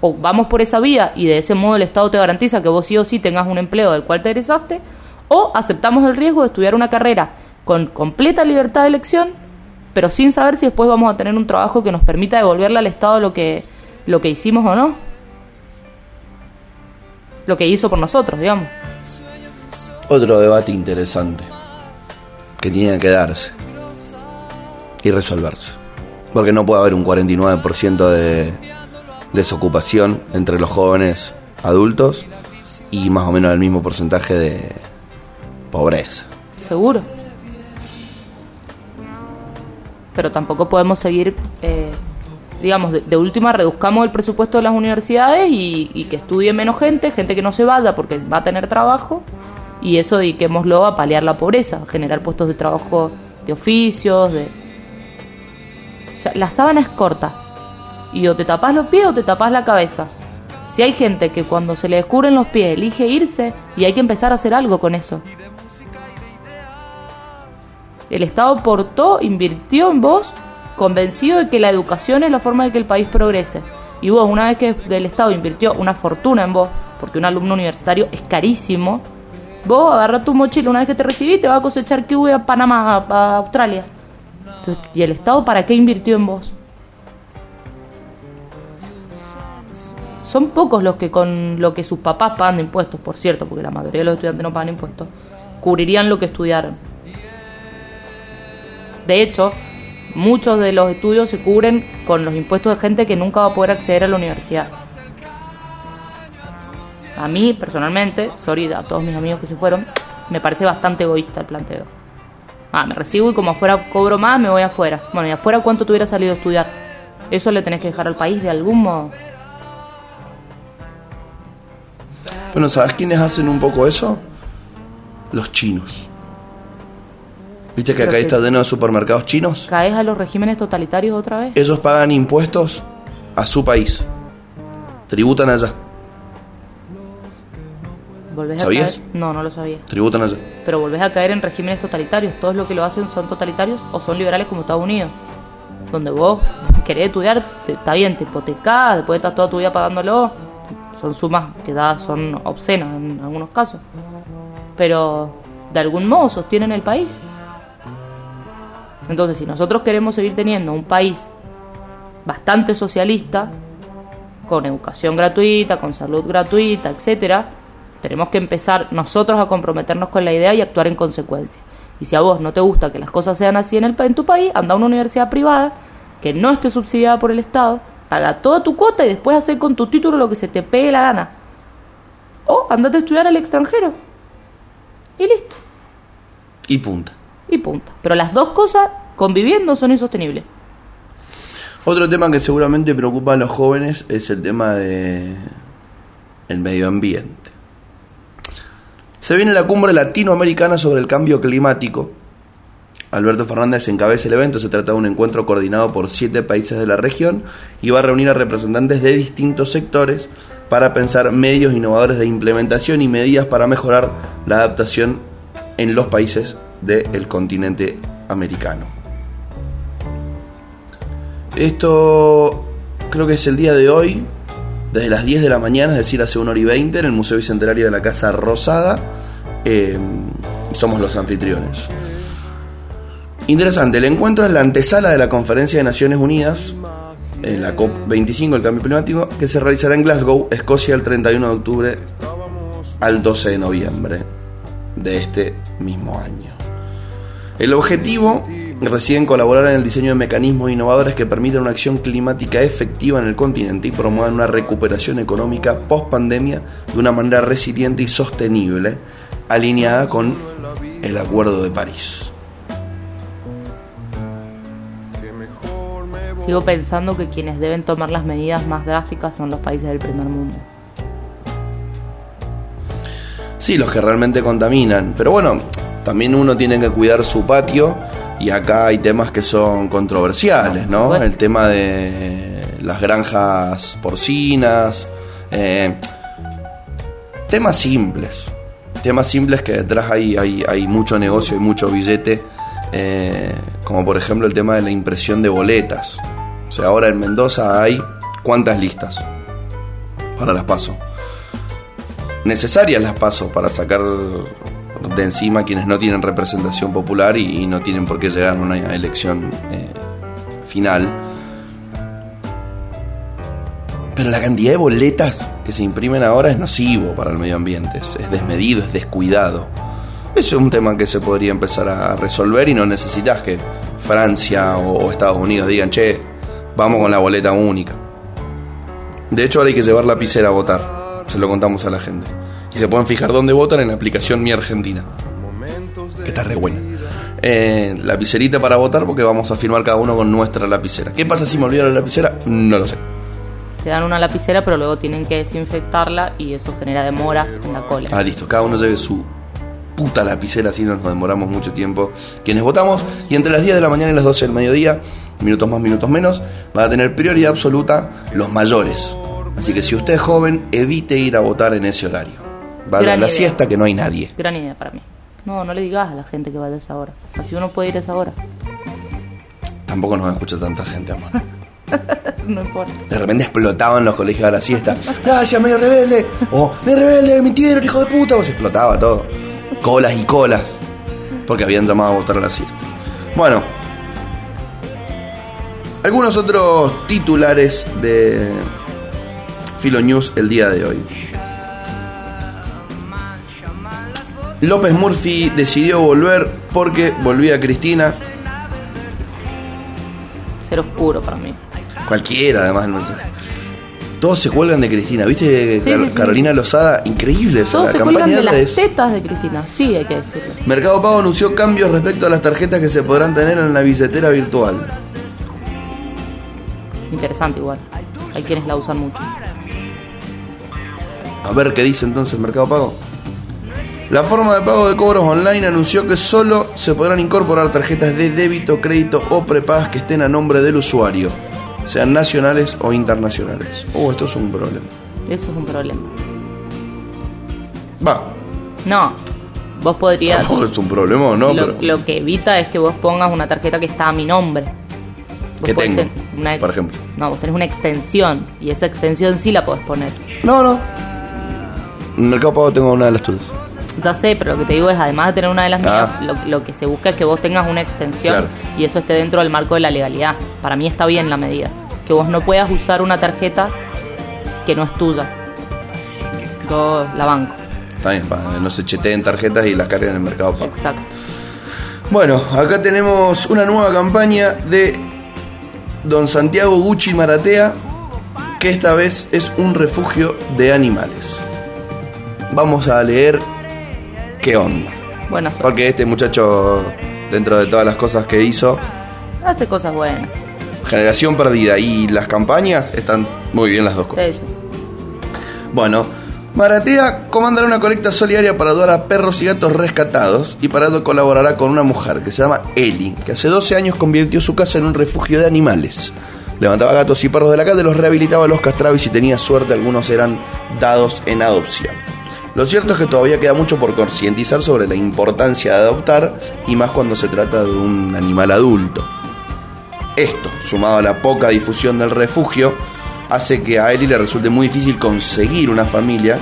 O vamos por esa vía y de ese modo el Estado te garantiza que vos sí o sí tengas un empleo del cual te egresaste, o aceptamos el riesgo de estudiar una carrera con completa libertad de elección, pero sin saber si después vamos a tener un trabajo que nos permita devolverle al Estado lo que, lo que hicimos o no. Lo que hizo por nosotros, digamos. Otro debate interesante que tiene que darse y resolverse. Porque no puede haber un 49% de desocupación entre los jóvenes adultos y más o menos el mismo porcentaje de pobreza. Seguro. Pero tampoco podemos seguir, eh, digamos, de, de última reduzcamos el presupuesto de las universidades y, que estudie menos gente, gente que no se vaya porque va a tener trabajo, y eso dediquémoslo a paliar la pobreza, generar puestos de trabajo de oficios, de... O sea, la sábana es corta, y o te tapas los pies o te tapas la cabeza. Si hay gente que cuando se le descubren los pies elige irse, y hay que empezar a hacer algo con eso. El Estado aportó, invirtió en vos, convencido de que la educación es la forma de que el país progrese. Y vos, una vez que el Estado invirtió una fortuna en vos, porque un alumno universitario es carísimo, vos agarrás tu mochila una vez que te recibís, te vas a cosechar kiwi a Panamá, a, a Australia. Entonces, ¿Y el Estado para qué invirtió en vos? Son pocos los que con lo que sus papás pagan de impuestos, por cierto, porque la mayoría de los estudiantes no pagan impuestos, cubrirían lo que estudiaron. De hecho, muchos de los estudios se cubren con los impuestos de gente que nunca va a poder acceder a la universidad. A mí, personalmente, sorry a todos mis amigos que se fueron, me parece bastante egoísta el planteo. Ah, me recibo y como afuera cobro más, me voy afuera. Bueno, ¿y afuera cuánto te salido a estudiar? Eso le tenés que dejar al país de algún modo. Bueno, ¿sabes quiénes hacen un poco eso? Los chinos. ¿Viste que acá está lleno de supermercados chinos? ¿Caes a los regímenes totalitarios otra vez? Ellos pagan impuestos a su país. Tributan allá. ¿Volvés ¿Sabías? a caer? No, no lo sabía. Tributan allá. Pero volvés a caer en regímenes totalitarios. Todos los que lo hacen son totalitarios o son liberales como Estados Unidos. Donde vos querés estudiar, te- está bien, te hipotecás, después estás toda tu vida pagándolo. Son sumas que ya son obscenas en algunos casos. Pero de algún modo sostienen el país. Entonces, si nosotros queremos seguir teniendo un país bastante socialista, con educación gratuita, con salud gratuita, etcétera, tenemos que empezar nosotros a comprometernos con la idea y actuar en consecuencia. Y si a vos no te gusta que las cosas sean así en, el, en tu país, anda a una universidad privada que no esté subsidiada por el Estado paga toda tu cuota y después hacer con tu título lo que se te pegue la gana. O andate a estudiar al extranjero. Y listo. Y punta. Y punto. Pero las dos cosas conviviendo son insostenibles. Otro tema que seguramente preocupa a los jóvenes es el tema de el medio ambiente. Se viene la cumbre latinoamericana sobre el cambio climático. Alberto Fernández encabeza el evento, se trata de un encuentro coordinado por siete países de la región y va a reunir a representantes de distintos sectores para pensar medios innovadores de implementación y medidas para mejorar la adaptación en los países del continente americano. Esto creo que es el día de hoy, desde las 10 de la mañana, es decir, hace una hora y 20, en el Museo Bicentenario de la Casa Rosada. Eh, somos los anfitriones. Interesante, el encuentro es la antesala de la Conferencia de Naciones Unidas, en la COP25, el cambio climático, que se realizará en Glasgow, Escocia, el 31 de octubre al 12 de noviembre de este mismo año. El objetivo reside en colaborar en el diseño de mecanismos innovadores que permitan una acción climática efectiva en el continente y promuevan una recuperación económica post pandemia de una manera resiliente y sostenible, alineada con el Acuerdo de París. Sigo pensando que quienes deben tomar las medidas más drásticas son los países del primer mundo. Sí, los que realmente contaminan. Pero bueno, también uno tiene que cuidar su patio y acá hay temas que son controversiales, ¿no? Bueno. El tema de las granjas porcinas, eh, temas simples, temas simples que detrás hay, hay, hay mucho negocio y mucho billete, eh, como por ejemplo el tema de la impresión de boletas. O sea, ahora en Mendoza hay cuántas listas para las paso. Necesarias las paso para sacar de encima quienes no tienen representación popular y, no tienen por qué llegar a una elección eh, final. Pero la cantidad de boletas que se imprimen ahora es nocivo para el medio ambiente, es, es desmedido, es descuidado. Eso es un tema que se podría empezar a resolver y no necesitas que Francia o, o Estados Unidos digan, che, vamos con la boleta única. De hecho, ahora hay que llevar lapicera a votar, se lo contamos a la gente. Y se pueden fijar dónde votan en la aplicación Mi Argentina, que está re buena. Eh, lapicerita para votar porque vamos a firmar cada uno con nuestra lapicera. ¿Qué pasa si me olvido la lapicera? No lo sé. Te dan una lapicera, pero luego tienen que desinfectarla y eso genera demoras en la cola. Ah, listo, cada uno lleve su puta lapicera, así no nos demoramos mucho tiempo. Quienes votamos, y entre las 10 de la mañana y las 12 del mediodía, minutos más, minutos menos, van a tener prioridad absoluta los mayores. Así que si usted es joven, evite ir a votar en ese horario. Vaya Gran a la idea. siesta que no hay nadie. Gran idea para mí. No, no le digas a la gente que vaya a esa hora. Así uno puede ir a esa hora. Tampoco nos escucha tanta gente, amor. no importa. De repente explotaban los colegios a la siesta. Gracias, medio rebelde. O medio rebelde, mintieron, hijo de puta. Pues explotaba todo. Colas y colas. Porque habían llamado a votar a la siesta. Bueno. Algunos otros titulares de Filo News el día de hoy. López Murphy decidió volver porque volvía Cristina. Ser oscuro para mí. Cualquiera, además, el mensaje. Todos se cuelgan de Cristina. ¿Viste Sí, Car- sí, sí. Lozada? Increíble eso. Todos La se cuelgan campaña de las es- tetas de Cristina. Sí, hay que decirlo. Mercado Pago anunció cambios respecto a las tarjetas que se podrán tener en la billetera virtual. Interesante igual. Hay quienes la usan mucho. A ver qué dice entonces Mercado Pago. La forma de pago de cobros online anunció que solo se podrán incorporar tarjetas de débito, crédito o prepagas que estén a nombre del usuario, sean nacionales o internacionales. Oh, esto es un problema. Eso es un problema. Va, No. Vos podrías. tampoco es un problema no, lo, pero lo que evita es que vos pongas una tarjeta que está a mi nombre. Vos Que tengo, ten- una- por ejemplo. No, vos tenés una extensión y esa extensión sí la podés poner. no, no. En Mercado Pago tengo una de las tuyas. Ya sé, pero lo que te digo es, además de tener una de las Ah. mías, lo, lo que se busca es que vos tengas una extensión Claro. y eso esté dentro del marco de la legalidad. Para mí está bien la medida. Que vos no puedas usar una tarjeta que no es tuya. Yo la banco. Está bien, para que no se cheteen tarjetas y las carguen en el Mercado Pago. Exacto. Bueno, acá tenemos una nueva campaña de Don Santiago Gucci Maratea que esta vez es un refugio de animales. Vamos a leer qué onda. Buena suerte. Porque este muchacho, dentro de todas las cosas que hizo, Hace cosas buenas. Generación Perdida y las campañas están muy bien las dos cosas. sí, sí. Bueno, Maratea comandará una colecta solidaria para ayudar a perros y gatos rescatados y para ello colaborará con una mujer que se llama Eli, que hace 12 años convirtió su casa en un refugio de animales. Levantaba gatos y perros de la calle, los rehabilitaba, los castraba y si tenía suerte algunos eran dados en adopción. Lo cierto es que todavía queda mucho por concientizar sobre la importancia de adoptar y más cuando se trata de un animal adulto. Esto, sumado a la poca difusión del refugio, hace que a Eli le resulte muy difícil conseguir una familia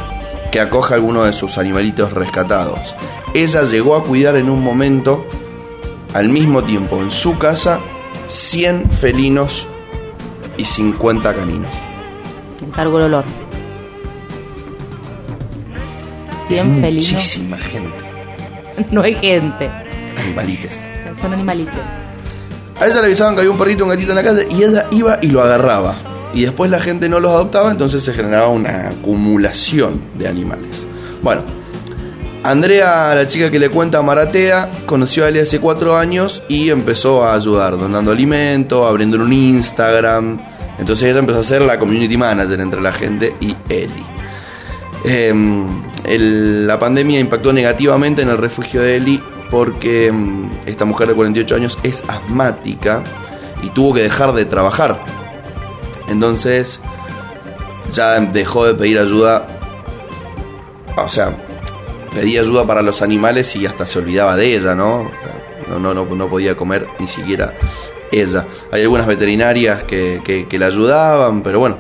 que acoja a alguno de sus animalitos rescatados. Ella llegó a cuidar en un momento, al mismo tiempo en su casa, 100 felinos y 50 caninos. Encargo el olor. 100 felinos. Muchísima gente. No hay gente. Animalites. Son animalitos. A ella le avisaban que había un perrito, un gatito en la calle y ella iba y lo agarraba. Y después la gente no los adoptaba, entonces se generaba una acumulación de animales. Bueno, Andrea, la chica que le cuenta a Maratea, conoció a Eli hace cuatro años y empezó a ayudar, donando alimento, abriendo un Instagram. Entonces ella empezó a ser la community manager entre la gente y Eli. El- la pandemia impactó negativamente en el refugio de Eli porque mm, esta mujer de 48 años es asmática y tuvo que dejar de trabajar. Entonces ya dejó de pedir ayuda. O sea, pedía ayuda para los animales y hasta se olvidaba de ella, ¿no? No, no, no, no podía comer ni siquiera ella. Hay algunas veterinarias que, que- que la ayudaban, pero bueno.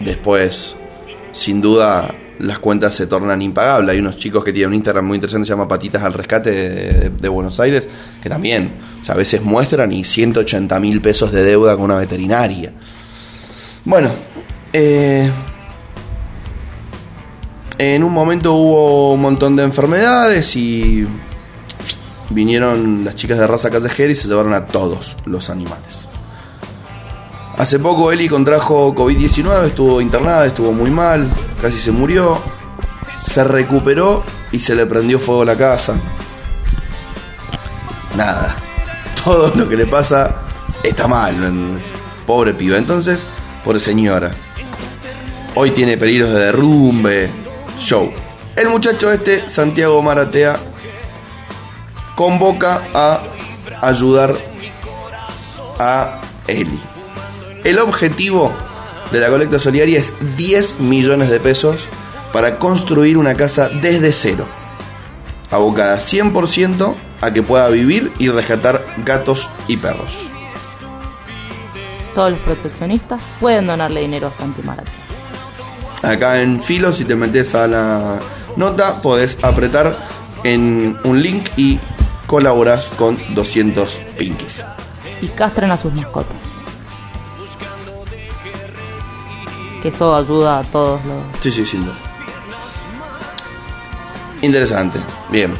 Después, sin duda, las cuentas se tornan impagables. Hay unos chicos que tienen un Instagram muy interesante, se llama Patitas al Rescate de, Buenos Aires, que también, a veces muestran y 180 mil pesos de deuda con una veterinaria. Bueno, eh, en un momento hubo un montón de enfermedades y vinieron las chicas de raza callejera y se llevaron a todos los animales. Hace poco Eli contrajo COVID-19, estuvo internada, estuvo muy mal, casi se murió, se recuperó y se le prendió fuego la casa. Nada, todo lo que le pasa está mal, pobre piba. Entonces, pobre señora. Hoy tiene peligros de derrumbe, show. El muchacho este, Santiago Maratea, convoca a ayudar a Eli. El objetivo de la colecta solidaria es 10 millones de pesos para construir una casa desde cero, abocada 100% a que pueda vivir y rescatar gatos y perros. Todos los proteccionistas pueden donarle dinero a Santi Maratea. Acá en Filo, si te metes a la nota, podés apretar en un link y colaborás con 200 pinkies. Y castren a sus mascotas. Que eso ayuda a todos los... Sí, sí, duda. Interesante, bien.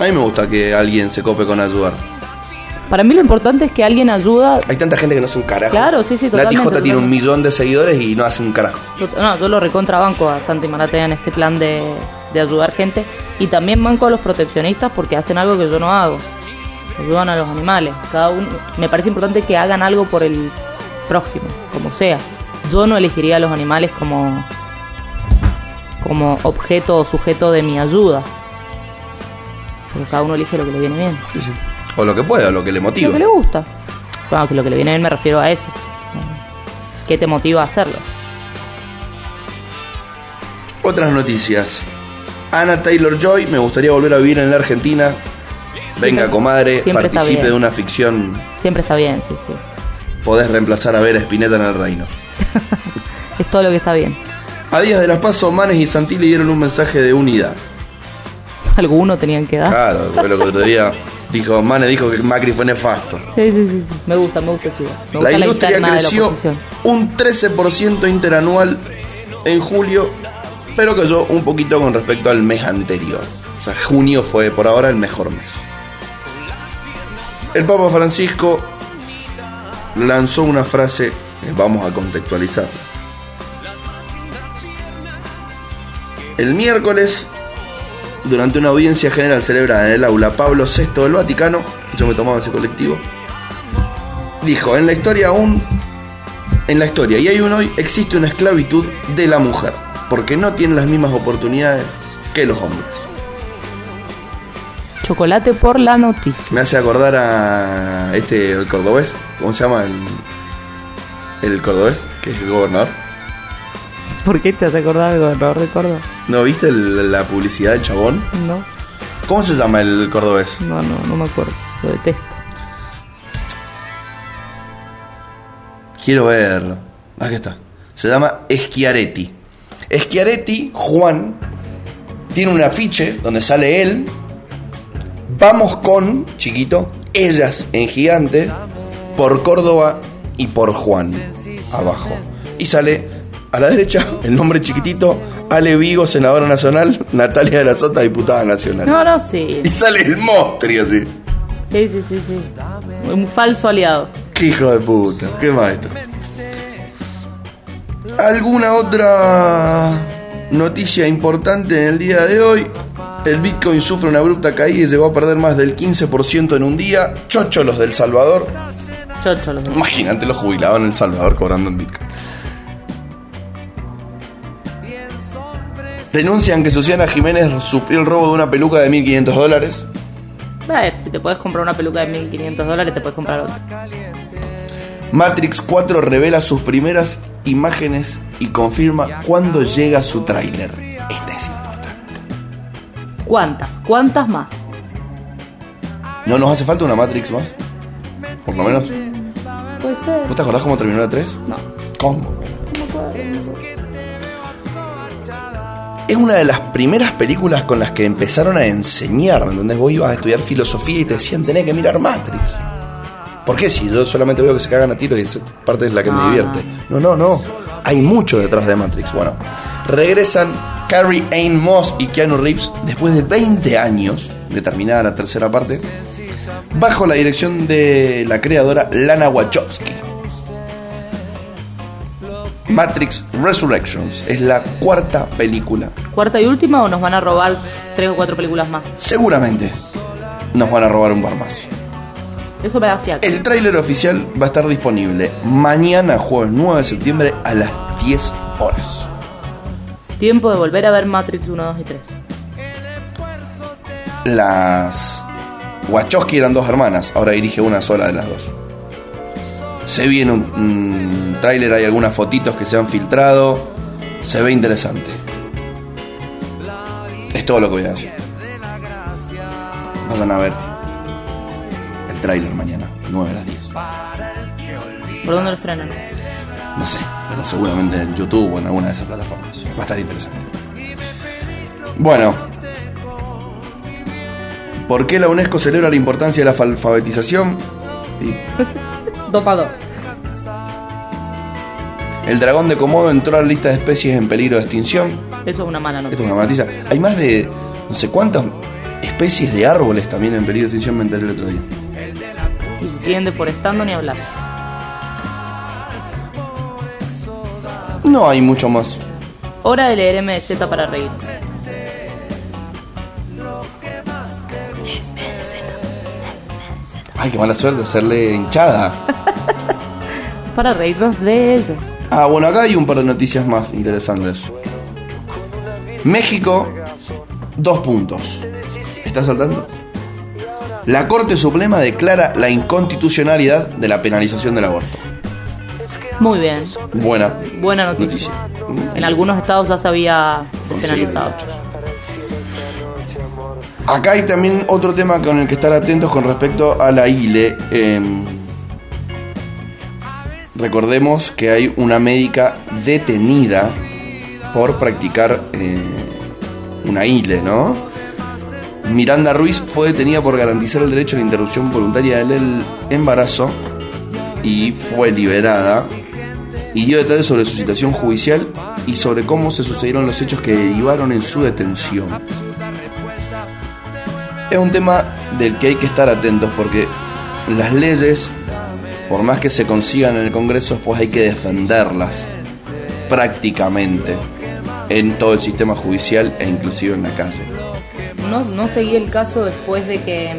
A mí me gusta que alguien se cope con ayudar. Para mí lo importante es que alguien ayuda... Hay tanta gente que no hace un carajo. Claro, sí, sí, Nati totalmente, J tiene un millón de seguidores y no hace un carajo. Yo- No, yo lo recontrabanco a Santi Maratea en este plan de, de ayudar gente. Y también banco a los proteccionistas porque hacen algo que yo no hago. Ayudan a los animales. Cada uno, me parece importante que hagan algo por el prójimo, como sea. Yo no elegiría a los animales como, como objeto o sujeto de mi ayuda. Pero cada uno elige lo que le viene bien. Sí, sí. O lo que pueda, o lo que le motiva. Lo que le gusta. Bueno, que lo que le viene bien me refiero a eso. ¿Qué te motiva a hacerlo? Otras noticias. Ana Taylor Joy, me gustaría volver a vivir en la Argentina. Venga, comadre, siempre participe de una ficción. Siempre está bien, sí, sí. Podés reemplazar a Vera Spinetta en el reino. Es todo lo que está bien. A días de las pasos, Manes y Santilli dieron un mensaje de unidad. Alguno tenían que dar. Claro, lo que otro día dijo, Manes dijo que Macri fue nefasto. Sí, sí, sí, sí. Me gusta, me gusta su. Me La gusta la, industria de la creció oposición. un 13% interanual en julio, pero cayó un poquito con respecto al mes anterior. O sea, junio fue por ahora el mejor mes. El Papa Francisco lanzó una frase, eh, vamos a contextualizarla. El miércoles, durante una audiencia general celebrada en el aula Pablo VI del Vaticano, yo me tomaba ese colectivo, dijo, en la historia aún, en la historia y hay un hoy, existe una esclavitud de la mujer, porque no tiene las mismas oportunidades que los hombres. Chocolate por la noticia. Me hace acordar a este, el cordobés, ¿cómo se llama? El, el cordobés, que es el gobernador. ¿Por qué te has acordado del gobernador de Córdoba? ¿No viste el- la publicidad del chabón? No, ¿Cómo se llama el cordobés? no, no, no me acuerdo. Lo detesto. Quiero verlo. Aquí está. Se llama Schiaretti. Schiaretti, Juan, tiene un afiche donde sale él. Vamos con, chiquito, ellas en gigante, por Córdoba y por Juan, abajo. Y sale a la derecha el nombre chiquitito, Ale Vigo, senadora nacional, Natalia de la Sota, diputada nacional. No, no, sí. Y sale el mostrio así. Sí, sí, sí, sí. Un falso aliado. Qué hijo de puta, qué maestro. ¿Alguna otra noticia importante en el día de hoy? El Bitcoin sufre una abrupta caída y llegó a perder más del 15% en un día. Chocho los del Salvador. Chocho los dos. Imagínate los jubilados en El Salvador cobrando en Bitcoin. Denuncian que Susana Jiménez sufrió el robo de una peluca de 1.500 dólares. A ver, si te puedes comprar una peluca de 1500 dólares, te puedes comprar otra. Matrix 4 revela sus primeras imágenes y confirma cuándo llega su tráiler. Esta es. ¿Cuántas? ¿Cuántas más? ¿No nos hace falta una Matrix más? Por lo menos. Puede ser. ¿Vos te acordás cómo terminó la 3? No. ¿Cómo? Es una de las primeras películas con las que empezaron a enseñar, ¿me entendés? Vos ibas a estudiar filosofía y te decían tenés que mirar Matrix. ¿Por qué? Si yo solamente veo que se cagan a tiros y esa parte es la que me No, divierte. No, no, no. Hay mucho detrás de Matrix. Bueno, regresan Carrie Ann Moss y Keanu Reeves después de 20 años de terminada la tercera parte, bajo la dirección de la creadora Lana Wachowski. Matrix Resurrections es la cuarta película. ¿Cuarta y última o nos van a robar tres o cuatro películas más? Seguramente nos van a robar un par más. Eso me da fiaca. El tráiler oficial va a estar disponible mañana, jueves 9 de septiembre, a las 10 horas. Tiempo de volver a ver Matrix 1, 2 y 3. Las Wachowski eran dos hermanas, ahora dirige una sola de las dos. Se viene un, un tráiler, hay algunas fotitos que se han filtrado. Se ve interesante. Es todo lo que voy a decir. Vayan a ver el tráiler mañana, 9 a las 10. ¿Por dónde lo estrenan? No sé, pero seguramente en YouTube o en alguna de esas plataformas. Va a estar interesante. Bueno. ¿Por qué la UNESCO celebra la importancia de la alfabetización? Y dos. el dragón de Komodo entró a la lista de especies en peligro de extinción. Eso es una mala Esto es noticia. una noticia. Hay más de no sé cuántas especies de árboles también en peligro de extinción, me enteré el otro día. Y si siguen deforestando ni hablar. No hay mucho más. Hora de leer MZ para reír. Ay, qué mala suerte hacerle hinchada. Para reírnos de ellos. Ah, bueno, acá hay un par de noticias más interesantes. México, dos puntos. ¿Estás saltando? La Corte Suprema declara la inconstitucionalidad de la penalización del aborto. Muy bien. Buena Buena noticia. noticia. En algunos estados ya se había penalizado. Acá hay también otro tema con el que estar atentos con respecto a la ILE. Em, recordemos que hay una médica detenida por practicar eh, una ILE, ¿no? Miranda Ruiz fue detenida por garantizar el derecho a la interrupción voluntaria del embarazo y fue liberada y dio detalles sobre su situación judicial y sobre cómo se sucedieron los hechos que derivaron en su detención. Es un tema del que hay que estar atentos porque las leyes por más que se consigan en el Congreso, después hay que defenderlas prácticamente en todo el sistema judicial e inclusive en la calle. No, no seguí el caso después de que mm,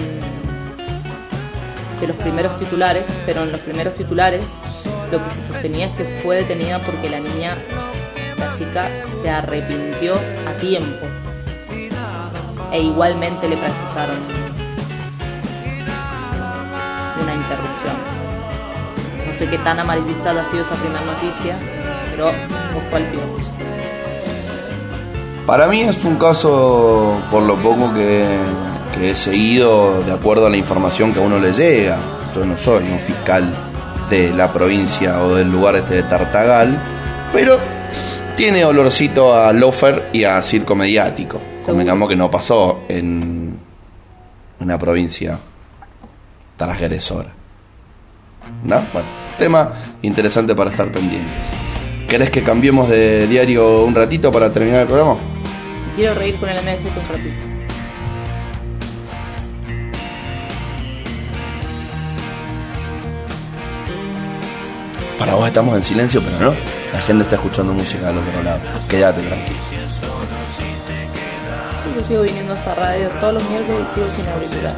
de los primeros titulares, pero en los primeros titulares lo que se sostenía es que fue detenida porque la niña, la chica, se arrepintió a tiempo e igualmente le practicaron una interrupción. No sé qué tan amarillista ha sido esa primera noticia, pero fue al. Para mí es un caso, por lo poco que he seguido, de acuerdo a la información que a uno le llega. Yo no soy un fiscal de la provincia o del lugar este de Tartagal, pero tiene olorcito a lofer y a circo mediático. Convengamos que no pasó en una provincia transgresora. ¿No? Bueno, tema interesante para estar pendientes. ¿Querés que cambiemos de diario un ratito para terminar el programa? Quiero reír con el MS un ratito. Para vos estamos en silencio, pero no. La gente está escuchando música del otro lado. Quédate tranquilo. Yo sigo viniendo a esta radio todos los miércoles y sigo sin auricular.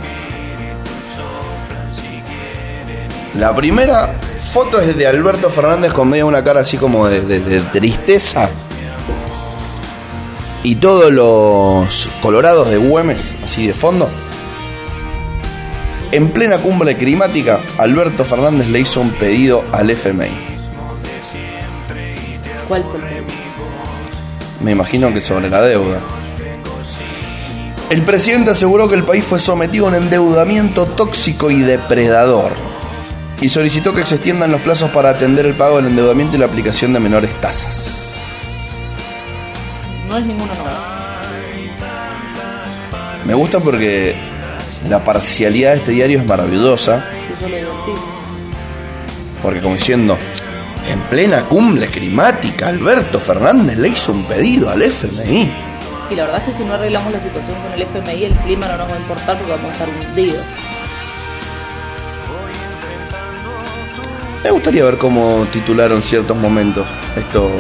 La primera foto es de Alberto Fernández con medio una cara así como de, de- de tristeza. Y todos los colorados de Güemes, así de fondo. En plena cumbre climática, Alberto Fernández le hizo un pedido al FMI. ¿Cuál fue el? Me imagino que sobre la deuda. El presidente aseguró que el país fue sometido a un endeudamiento tóxico y depredador. Y solicitó que se extiendan los plazos para atender el pago del endeudamiento y la aplicación de menores tasas. No es ninguna novedad. Me gusta porque la parcialidad de este diario es maravillosa. Porque como diciendo, en plena cumbre climática, Alberto Fernández le hizo un pedido al FMI. Y la verdad es que si no arreglamos la situación con el FMI, el clima no nos va a importar porque vamos a estar hundidos. Me gustaría ver cómo titularon ciertos momentos estos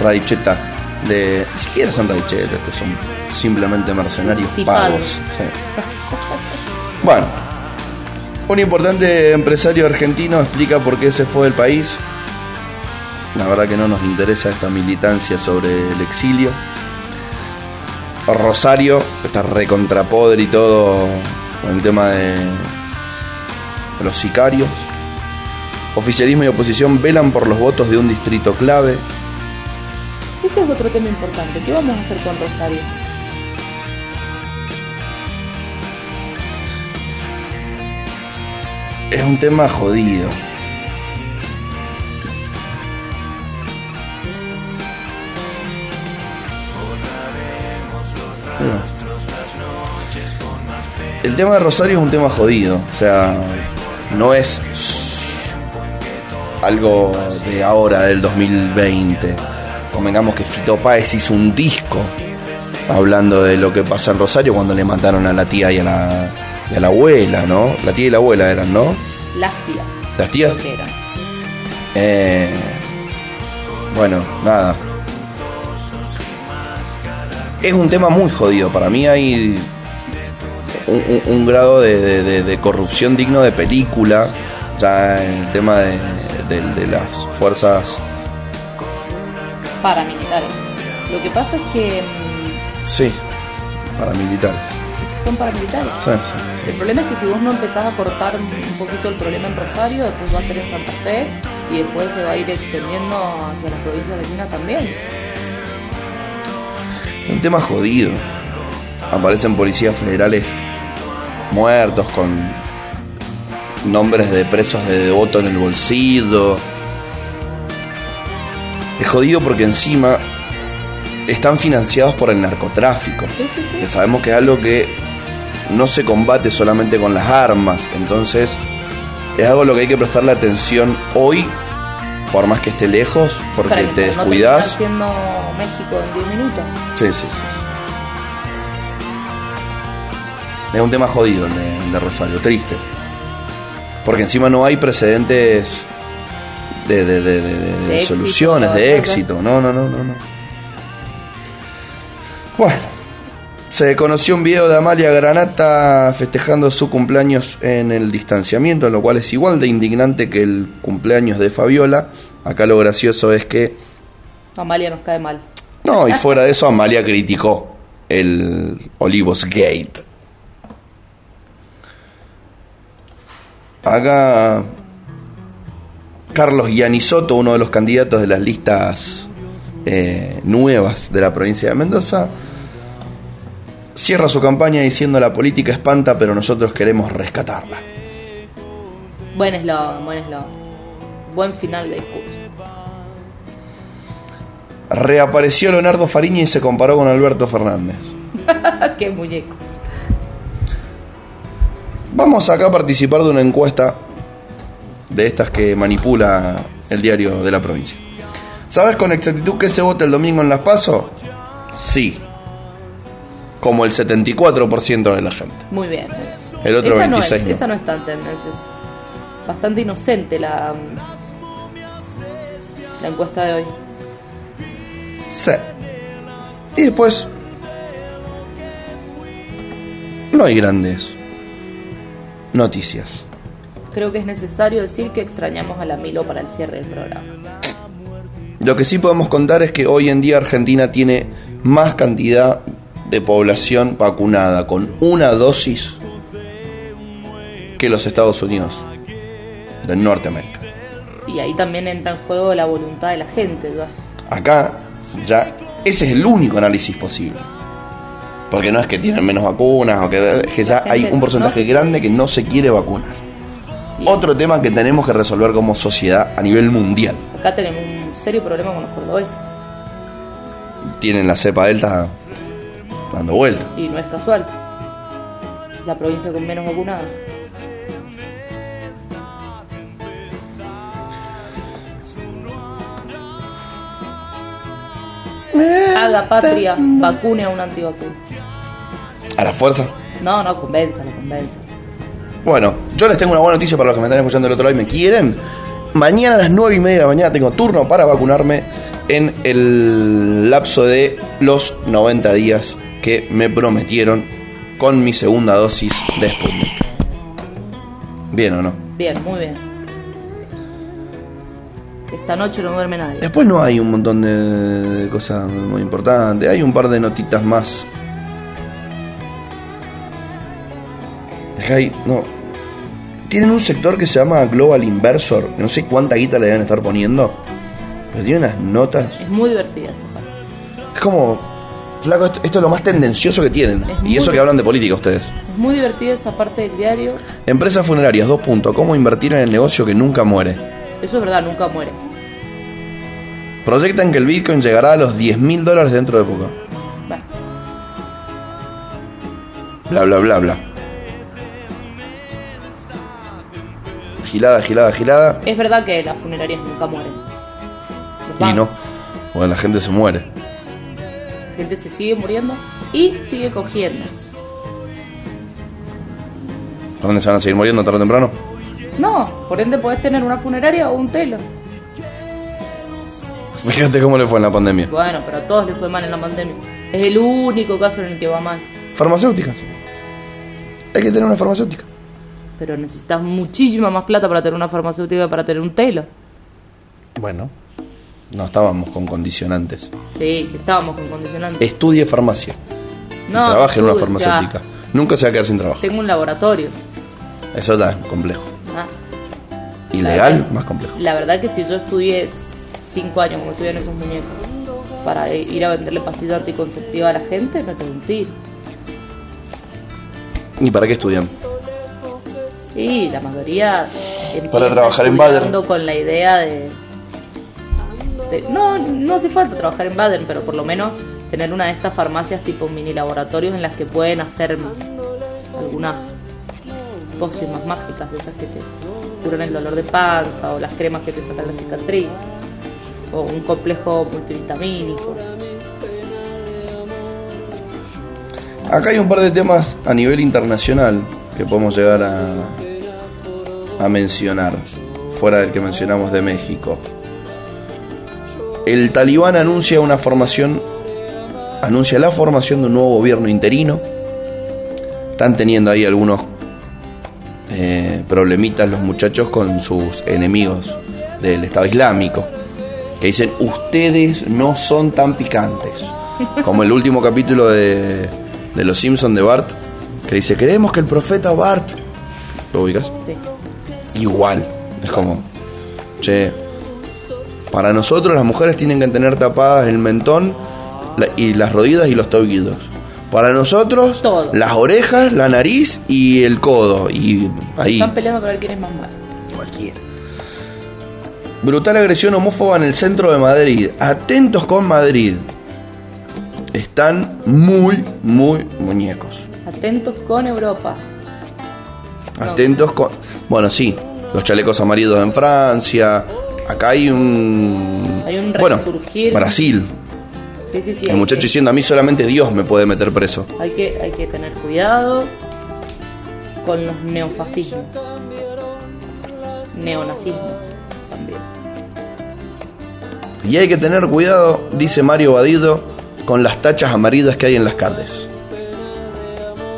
radichetas de. Ni siquiera son radichetas, estos son simplemente mercenarios pagos. Sí. Bueno, un importante empresario argentino explica por qué se fue del país. La verdad que no nos interesa esta militancia sobre el exilio. Rosario está recontrapodre y todo con el tema de los sicarios. Oficialismo y oposición velan por los votos de un distrito clave. Ese es otro tema importante. ¿Qué vamos a hacer con Rosario? Es un tema jodido. El tema de Rosario es un tema jodido. O sea, no es algo de ahora, del 2020. Convengamos que Fito Páez hizo un disco hablando de lo que pasa en Rosario cuando le mataron a la tía y a la, y a la abuela, ¿no? La tía y la abuela eran, ¿no? Las tías. Las tías. Que eran. Eh, bueno, nada. Es un tema muy jodido. Para mí hay un, un- un grado de, de- de- de corrupción digno de película. Ya en el tema de, de- de las fuerzas. Paramilitares. Lo que pasa es que mm, Sí, paramilitares. Son paramilitares. Sí, sí, El problema es que si vos no empezás a cortar un poquito el problema en Rosario, después va a ser en Santa Fe y después se va a ir extendiendo hacia las provincias vecinas también. Un tema jodido. Aparecen policías federales muertos con nombres de presos de devoto en el bolsillo. Es jodido porque encima están financiados por el narcotráfico. Sí, sí, sí. Que sabemos que es algo que no se combate solamente con las armas. Entonces, es algo a lo que hay que prestarle atención hoy, por más que esté lejos, porque Para que te no descuidas. termine siendo México en 10 minutos. Sí, sí, sí. Es un tema jodido el de, el de Rosario, triste. Porque encima no hay precedentes de, de- de- de- éxito, soluciones, todo de éxito. No, no, no, no, no. Bueno, se conoció un video de Amalia Granata festejando su cumpleaños en el distanciamiento, lo cual es igual de indignante que el cumpleaños de Fabiola. Acá lo gracioso es que Amalia nos cae mal. no, y fuera de eso, Amalia criticó el Olivos Gate. Acá Carlos Giannisotto, uno de los candidatos de las listas eh, nuevas de la provincia de Mendoza, cierra su campaña diciendo la política espanta, pero nosotros queremos rescatarla. Buen eslogan, buen eslogan. Buen final de discurso. Reapareció Leonardo Fariña y se comparó con Alberto Fernández. Qué muñeco. Vamos acá a participar de una encuesta de estas que manipula el diario de la provincia. ¿Sabes con exactitud qué se vota el domingo en Las Paso? Sí. Como el 74% de la gente. Muy bien. El otro esa 26 No no. es, Esa no es tan tendenciosa. Bastante inocente la, la encuesta de hoy. Sí. Y después... No hay grandes noticias. Creo que es necesario decir que extrañamos a la Milo para el cierre del programa. Lo que sí podemos contar es que hoy en día Argentina tiene más cantidad de población vacunada con una dosis que los Estados Unidos de Norteamérica. Y ahí también entra en juego la voluntad de la gente. ¿verdad? Acá ya ese es el único análisis posible. Porque no es que tienen menos vacunas o que, es que ya hay un porcentaje no- grande que no se quiere vacunar. Otro tema que tenemos que resolver como sociedad a nivel mundial. Acá tenemos un serio problema con los cordobeses. Tienen la cepa delta dando vuelta. Y no es casual. La provincia con menos vacunados. Haga patria, vacune a un antivacuna. A la fuerza. No, no, convénzalo, convénzalo. Bueno, yo les tengo una buena noticia para los que me están escuchando del otro lado y me quieren. Mañana a las 9 y media de la mañana tengo turno para vacunarme en el lapso de los 90 días que me prometieron con mi segunda dosis de Sputnik. ¿Bien o no? Bien, muy bien. Esta noche no duerme nadie. Después no hay un montón de, cosas muy importantes. Hay un par de notitas más. Hay- no. Tienen un sector que se llama Global Inversor. No sé cuánta guita le deben estar poniendo. Pero tiene unas notas. Es muy divertida esa parte. Es como. Flaco, esto, esto es lo más tendencioso que tienen. Es Y eso que hablan de política ustedes. Es muy divertida esa parte del diario. Empresas funerarias, dos puntos. ¿Cómo invertir en el negocio que nunca muere? Eso es verdad, nunca muere. Proyectan que el Bitcoin llegará a los 10 mil dólares dentro de poco. Bla, bla, bla, bla. Gilada, gilada, gilada. es verdad que las funerarias nunca mueren. Y no. Bueno, la gente se muere. Gente se sigue muriendo y sigue cogiendo. ¿Por dónde se van a seguir muriendo tarde o temprano? No, por ende podés tener una funeraria o un telo. Fíjate cómo le fue en la pandemia. Bueno, pero a todos les fue mal en la pandemia. Es el único caso en el que va mal. Farmacéuticas. Hay que tener una farmacéutica. Pero necesitas muchísima más plata para tener una farmacéutica que para tener un telo. Bueno. No estábamos con condicionantes. Sí, sí estábamos con condicionantes. Estudie farmacia. No, Trabaje en una farmacéutica. Nunca se va a quedar sin trabajo. Tengo un laboratorio. Eso está complejo. Ah, Ilegal, más complejo. La verdad que si yo estudié cinco años como estudian esos muñecos para ir a venderle pastillas anticonceptiva a la gente, me un tiro. ¿Y para qué estudian? Y la mayoría Para trabajar en Baden. con la idea de, de- no no hace falta trabajar en Baden pero por lo menos tener una de estas farmacias tipo mini laboratorios en las que pueden hacer algunas pócimas mágicas de esas que te curan el dolor de panza o las cremas que te sacan la cicatriz o un complejo multivitamínico Acá hay un par de temas a nivel internacional que podemos llegar a mencionar, fuera del que mencionamos de México. El talibán anuncia una formación, anuncia la formación de un nuevo gobierno interino. Están teniendo ahí algunos eh, problemitas los muchachos con sus enemigos del Estado Islámico, que dicen, ustedes no son tan picantes. Como el último capítulo de, de Los Simpsons de Bart, que dice, creemos que el profeta Bart, ¿lo ubicas? Sí. Igual, es como, che, para nosotros las mujeres tienen que tener tapadas el mentón y las rodillas y los tobillos. Para nosotros, Todo. las orejas, la nariz y el codo. Y ahí. Están peleando para ver quién es más malo. Cualquiera. Brutal agresión homófoba en el centro de Madrid. Atentos con Madrid. Están muy, muy muñecos. Atentos con Europa. Atentos con. Bueno, sí. Los chalecos amarillos en Francia. Acá hay un. Hay un bueno. Brasil. Sí, sí, sí. El muchacho que- diciendo a mí solamente Dios me puede meter preso. Hay que, hay que tener cuidado con los neofascismos. Neonazismo también. Y hay que tener cuidado, dice Mario Badido, con las tachas amarillas que hay en las calles.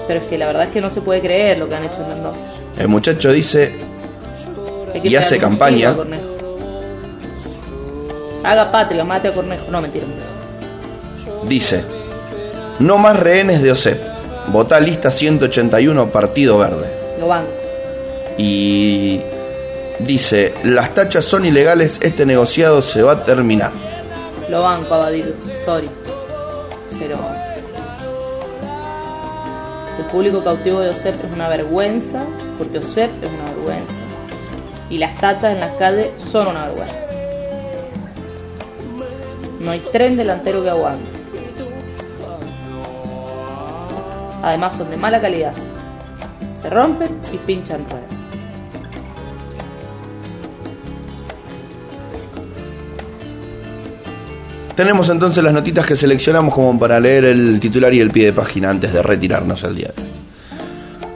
Pero es que la verdad es que no se puede creer lo que han hecho en Mendoza. El muchacho dice Y hace campaña. tiro. Haga patria, mate a Cornejo. No, mentira. Dice, no más rehenes de OSEP, votá lista 181 Partido Verde. Lo banco. Y dice, las tachas son ilegales, este negociado se va a terminar. Lo banco, Abadido. Sorry. Pero. El público cautivo de OSEP es una vergüenza, porque OSEP es una vergüenza. Y las tachas en las calles son una vergüenza. No hay tren delantero que aguante. Además son de mala calidad. Se rompen y pinchan ruedas. Tenemos entonces las notitas que seleccionamos como para leer el titular y el pie de página antes de retirarnos el día.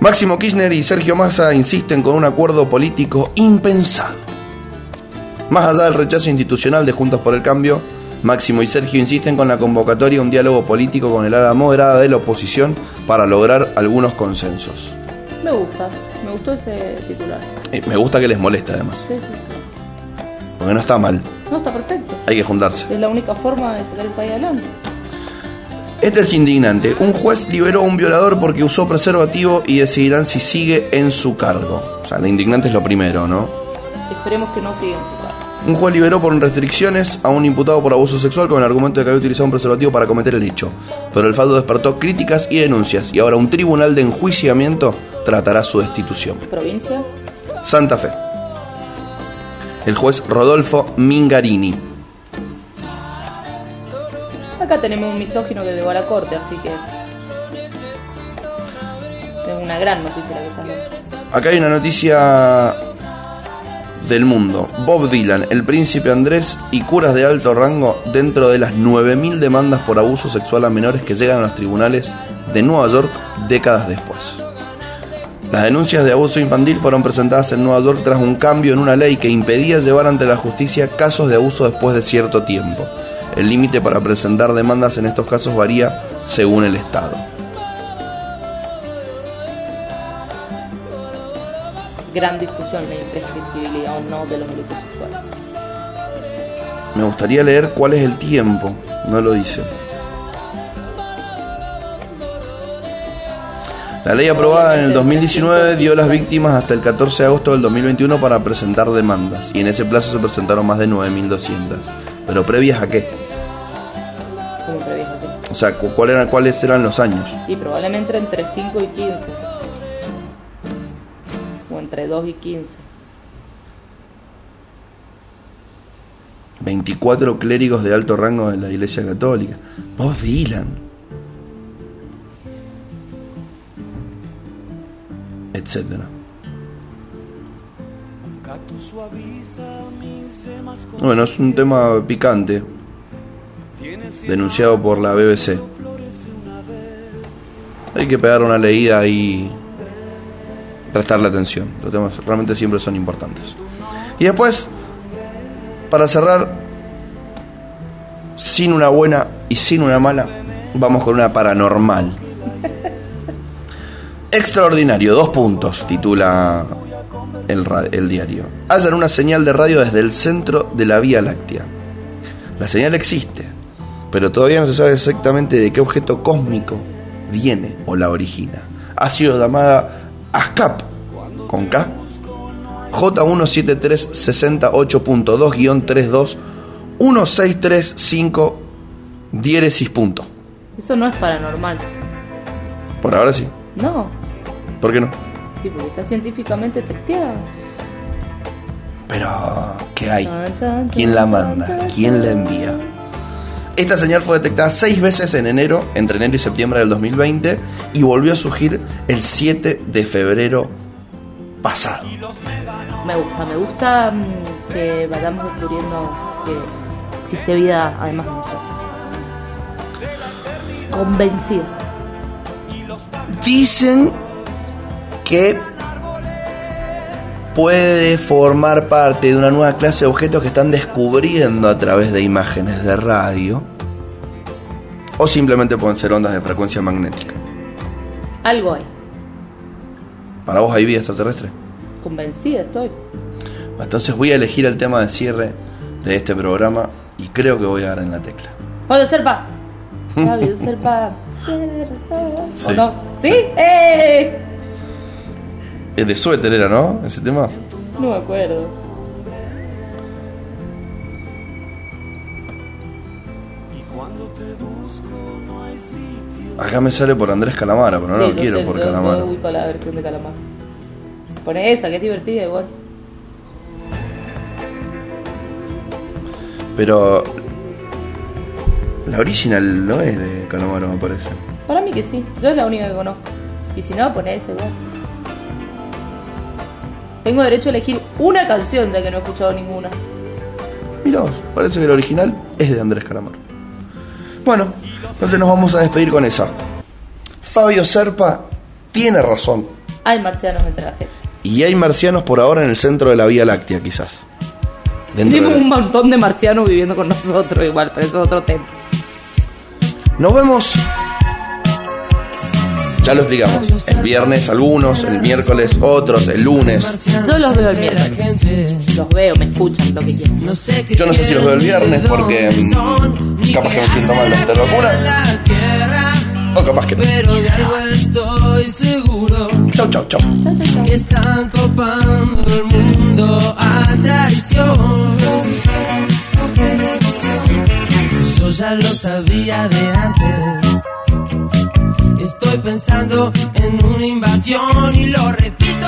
Máximo Kirchner y Sergio Massa insisten con un acuerdo político impensado. Más allá del rechazo institucional de Juntos por el Cambio, Máximo y Sergio insisten con la convocatoria a un diálogo político con el ala moderada de la oposición para lograr algunos consensos. Me gusta, me gustó ese titular. Eh, Me gusta que les moleste además, Sí, sí. porque no está mal, No, está perfecto. hay que juntarse. Es la única forma de sacar el país adelante. Este es indignante. Un juez liberó a un violador porque usó preservativo y decidirán si sigue en su cargo. O sea, lo indignante es lo primero, ¿no? Esperemos que no sigan su cargo. Un juez liberó por restricciones a un imputado por abuso sexual con el argumento de que había utilizado un preservativo para cometer el hecho. Pero el faldo despertó críticas y denuncias y ahora un tribunal de enjuiciamiento tratará su destitución. Provincia, Santa Fe. El juez Rodolfo Mingarini. acá tenemos un misógino que llegó a la corte, así que. Es una gran noticia la que dando. Acá hay una noticia del mundo. Bob Dylan, el príncipe Andrés y curas de alto rango dentro de las 9.000 demandas por abuso sexual a menores que llegan a los tribunales de Nueva York décadas después. Las denuncias de abuso infantil fueron presentadas en Nueva York tras un cambio en una ley que impedía llevar ante la justicia casos de abuso después de cierto tiempo. El límite para presentar demandas en estos casos varía según el estado. Gran discusión la imprescriptibilidad o no de los delitos sexuales. Me gustaría leer cuál es el tiempo, no lo dice. La ley aprobada en el 2019 dio a las víctimas hasta el 14 de agosto del 2021 para presentar demandas y en ese plazo se presentaron más de 9.200. Pero previas a qué? Como previejo aquí. O sea, cu- ¿cuál eran, ¿cuáles eran los años? Y probablemente entre 5 y 15. Entre 2 y 15. 24 clérigos de alto rango de la Iglesia Católica. Bob Dylan. Etcétera. Bueno, es un tema picante. Denunciado por la BBC. Hay que pegar una leída ahí prestarle atención. Los temas realmente siempre son importantes. Y después, para cerrar, sin una buena y sin una mala, vamos con una paranormal. Extraordinario, dos puntos, titula el, el diario. Hallan una señal de radio desde el centro de la Vía Láctea. La señal existe, pero todavía no se sabe exactamente de qué objeto cósmico viene o la origina. Ha sido llamada ASCAP, con K, J17368.2-32 1635 diéresis punto. Eso no es paranormal. Por ahora sí. No. ¿Por qué no? Sí, porque está científicamente testeado. Pero, ¿qué hay? ¿Quién la manda? ¿Quién la envía? Esta señal fue detectada seis veces en enero, entre enero y septiembre del 2020, y volvió a surgir el 7 de febrero pasado. Me gusta, me gusta mm, que vayamos descubriendo que existe vida además de nosotros. Convencida. Dicen que puede formar parte de una nueva clase de objetos que están descubriendo a través de imágenes de radio. O simplemente pueden ser ondas de frecuencia magnética. Algo hay. ¿Para vos hay vida extraterrestre? Convencida estoy. Entonces voy a elegir el tema de cierre de este programa y creo que voy a dar en la tecla. Fabio Serpa. Fabio Serpa. Sí. ¿O no? ¿Sí? ¡Eh! El de suéter era, ¿no? Ese tema. No me acuerdo. Acá me sale por Andrés Calamara, pero no Sí, lo quiero sé, por yo- Calamara. Yo ubico la versión de Calamar. Pone esa, que es divertida igual. Pero la original no es de Calamaro, me parece. Para mí que sí, yo es la única que conozco. Y si no, pone esa igual. Tengo derecho a elegir una canción ya que no he escuchado ninguna. Mirá parece que la original es de Andrés Calamaro. Bueno, entonces nos vamos a despedir con esa. Fabio Serpa tiene razón. Hay marcianos entre la gente. Y hay marcianos por ahora en el centro de la Vía Láctea, quizás. Tenemos de- un montón de marcianos viviendo con nosotros igual, pero eso es otro tema. Nos vemos. Ya lo explicamos. El viernes algunos, el miércoles otros, el lunes. Yo los veo el miércoles. Los veo, me escuchan, lo que quieran. Yo no sé si los veo el viernes porque mm, capaz que me siento mal de vacuna. O capaz que no. Pero de algo estoy seguro Chau, chau, chau. Chau, chau, chau. que están copando el mundo a traición. Yo ya lo sabía de antes. Estoy pensando en una invasión y lo repito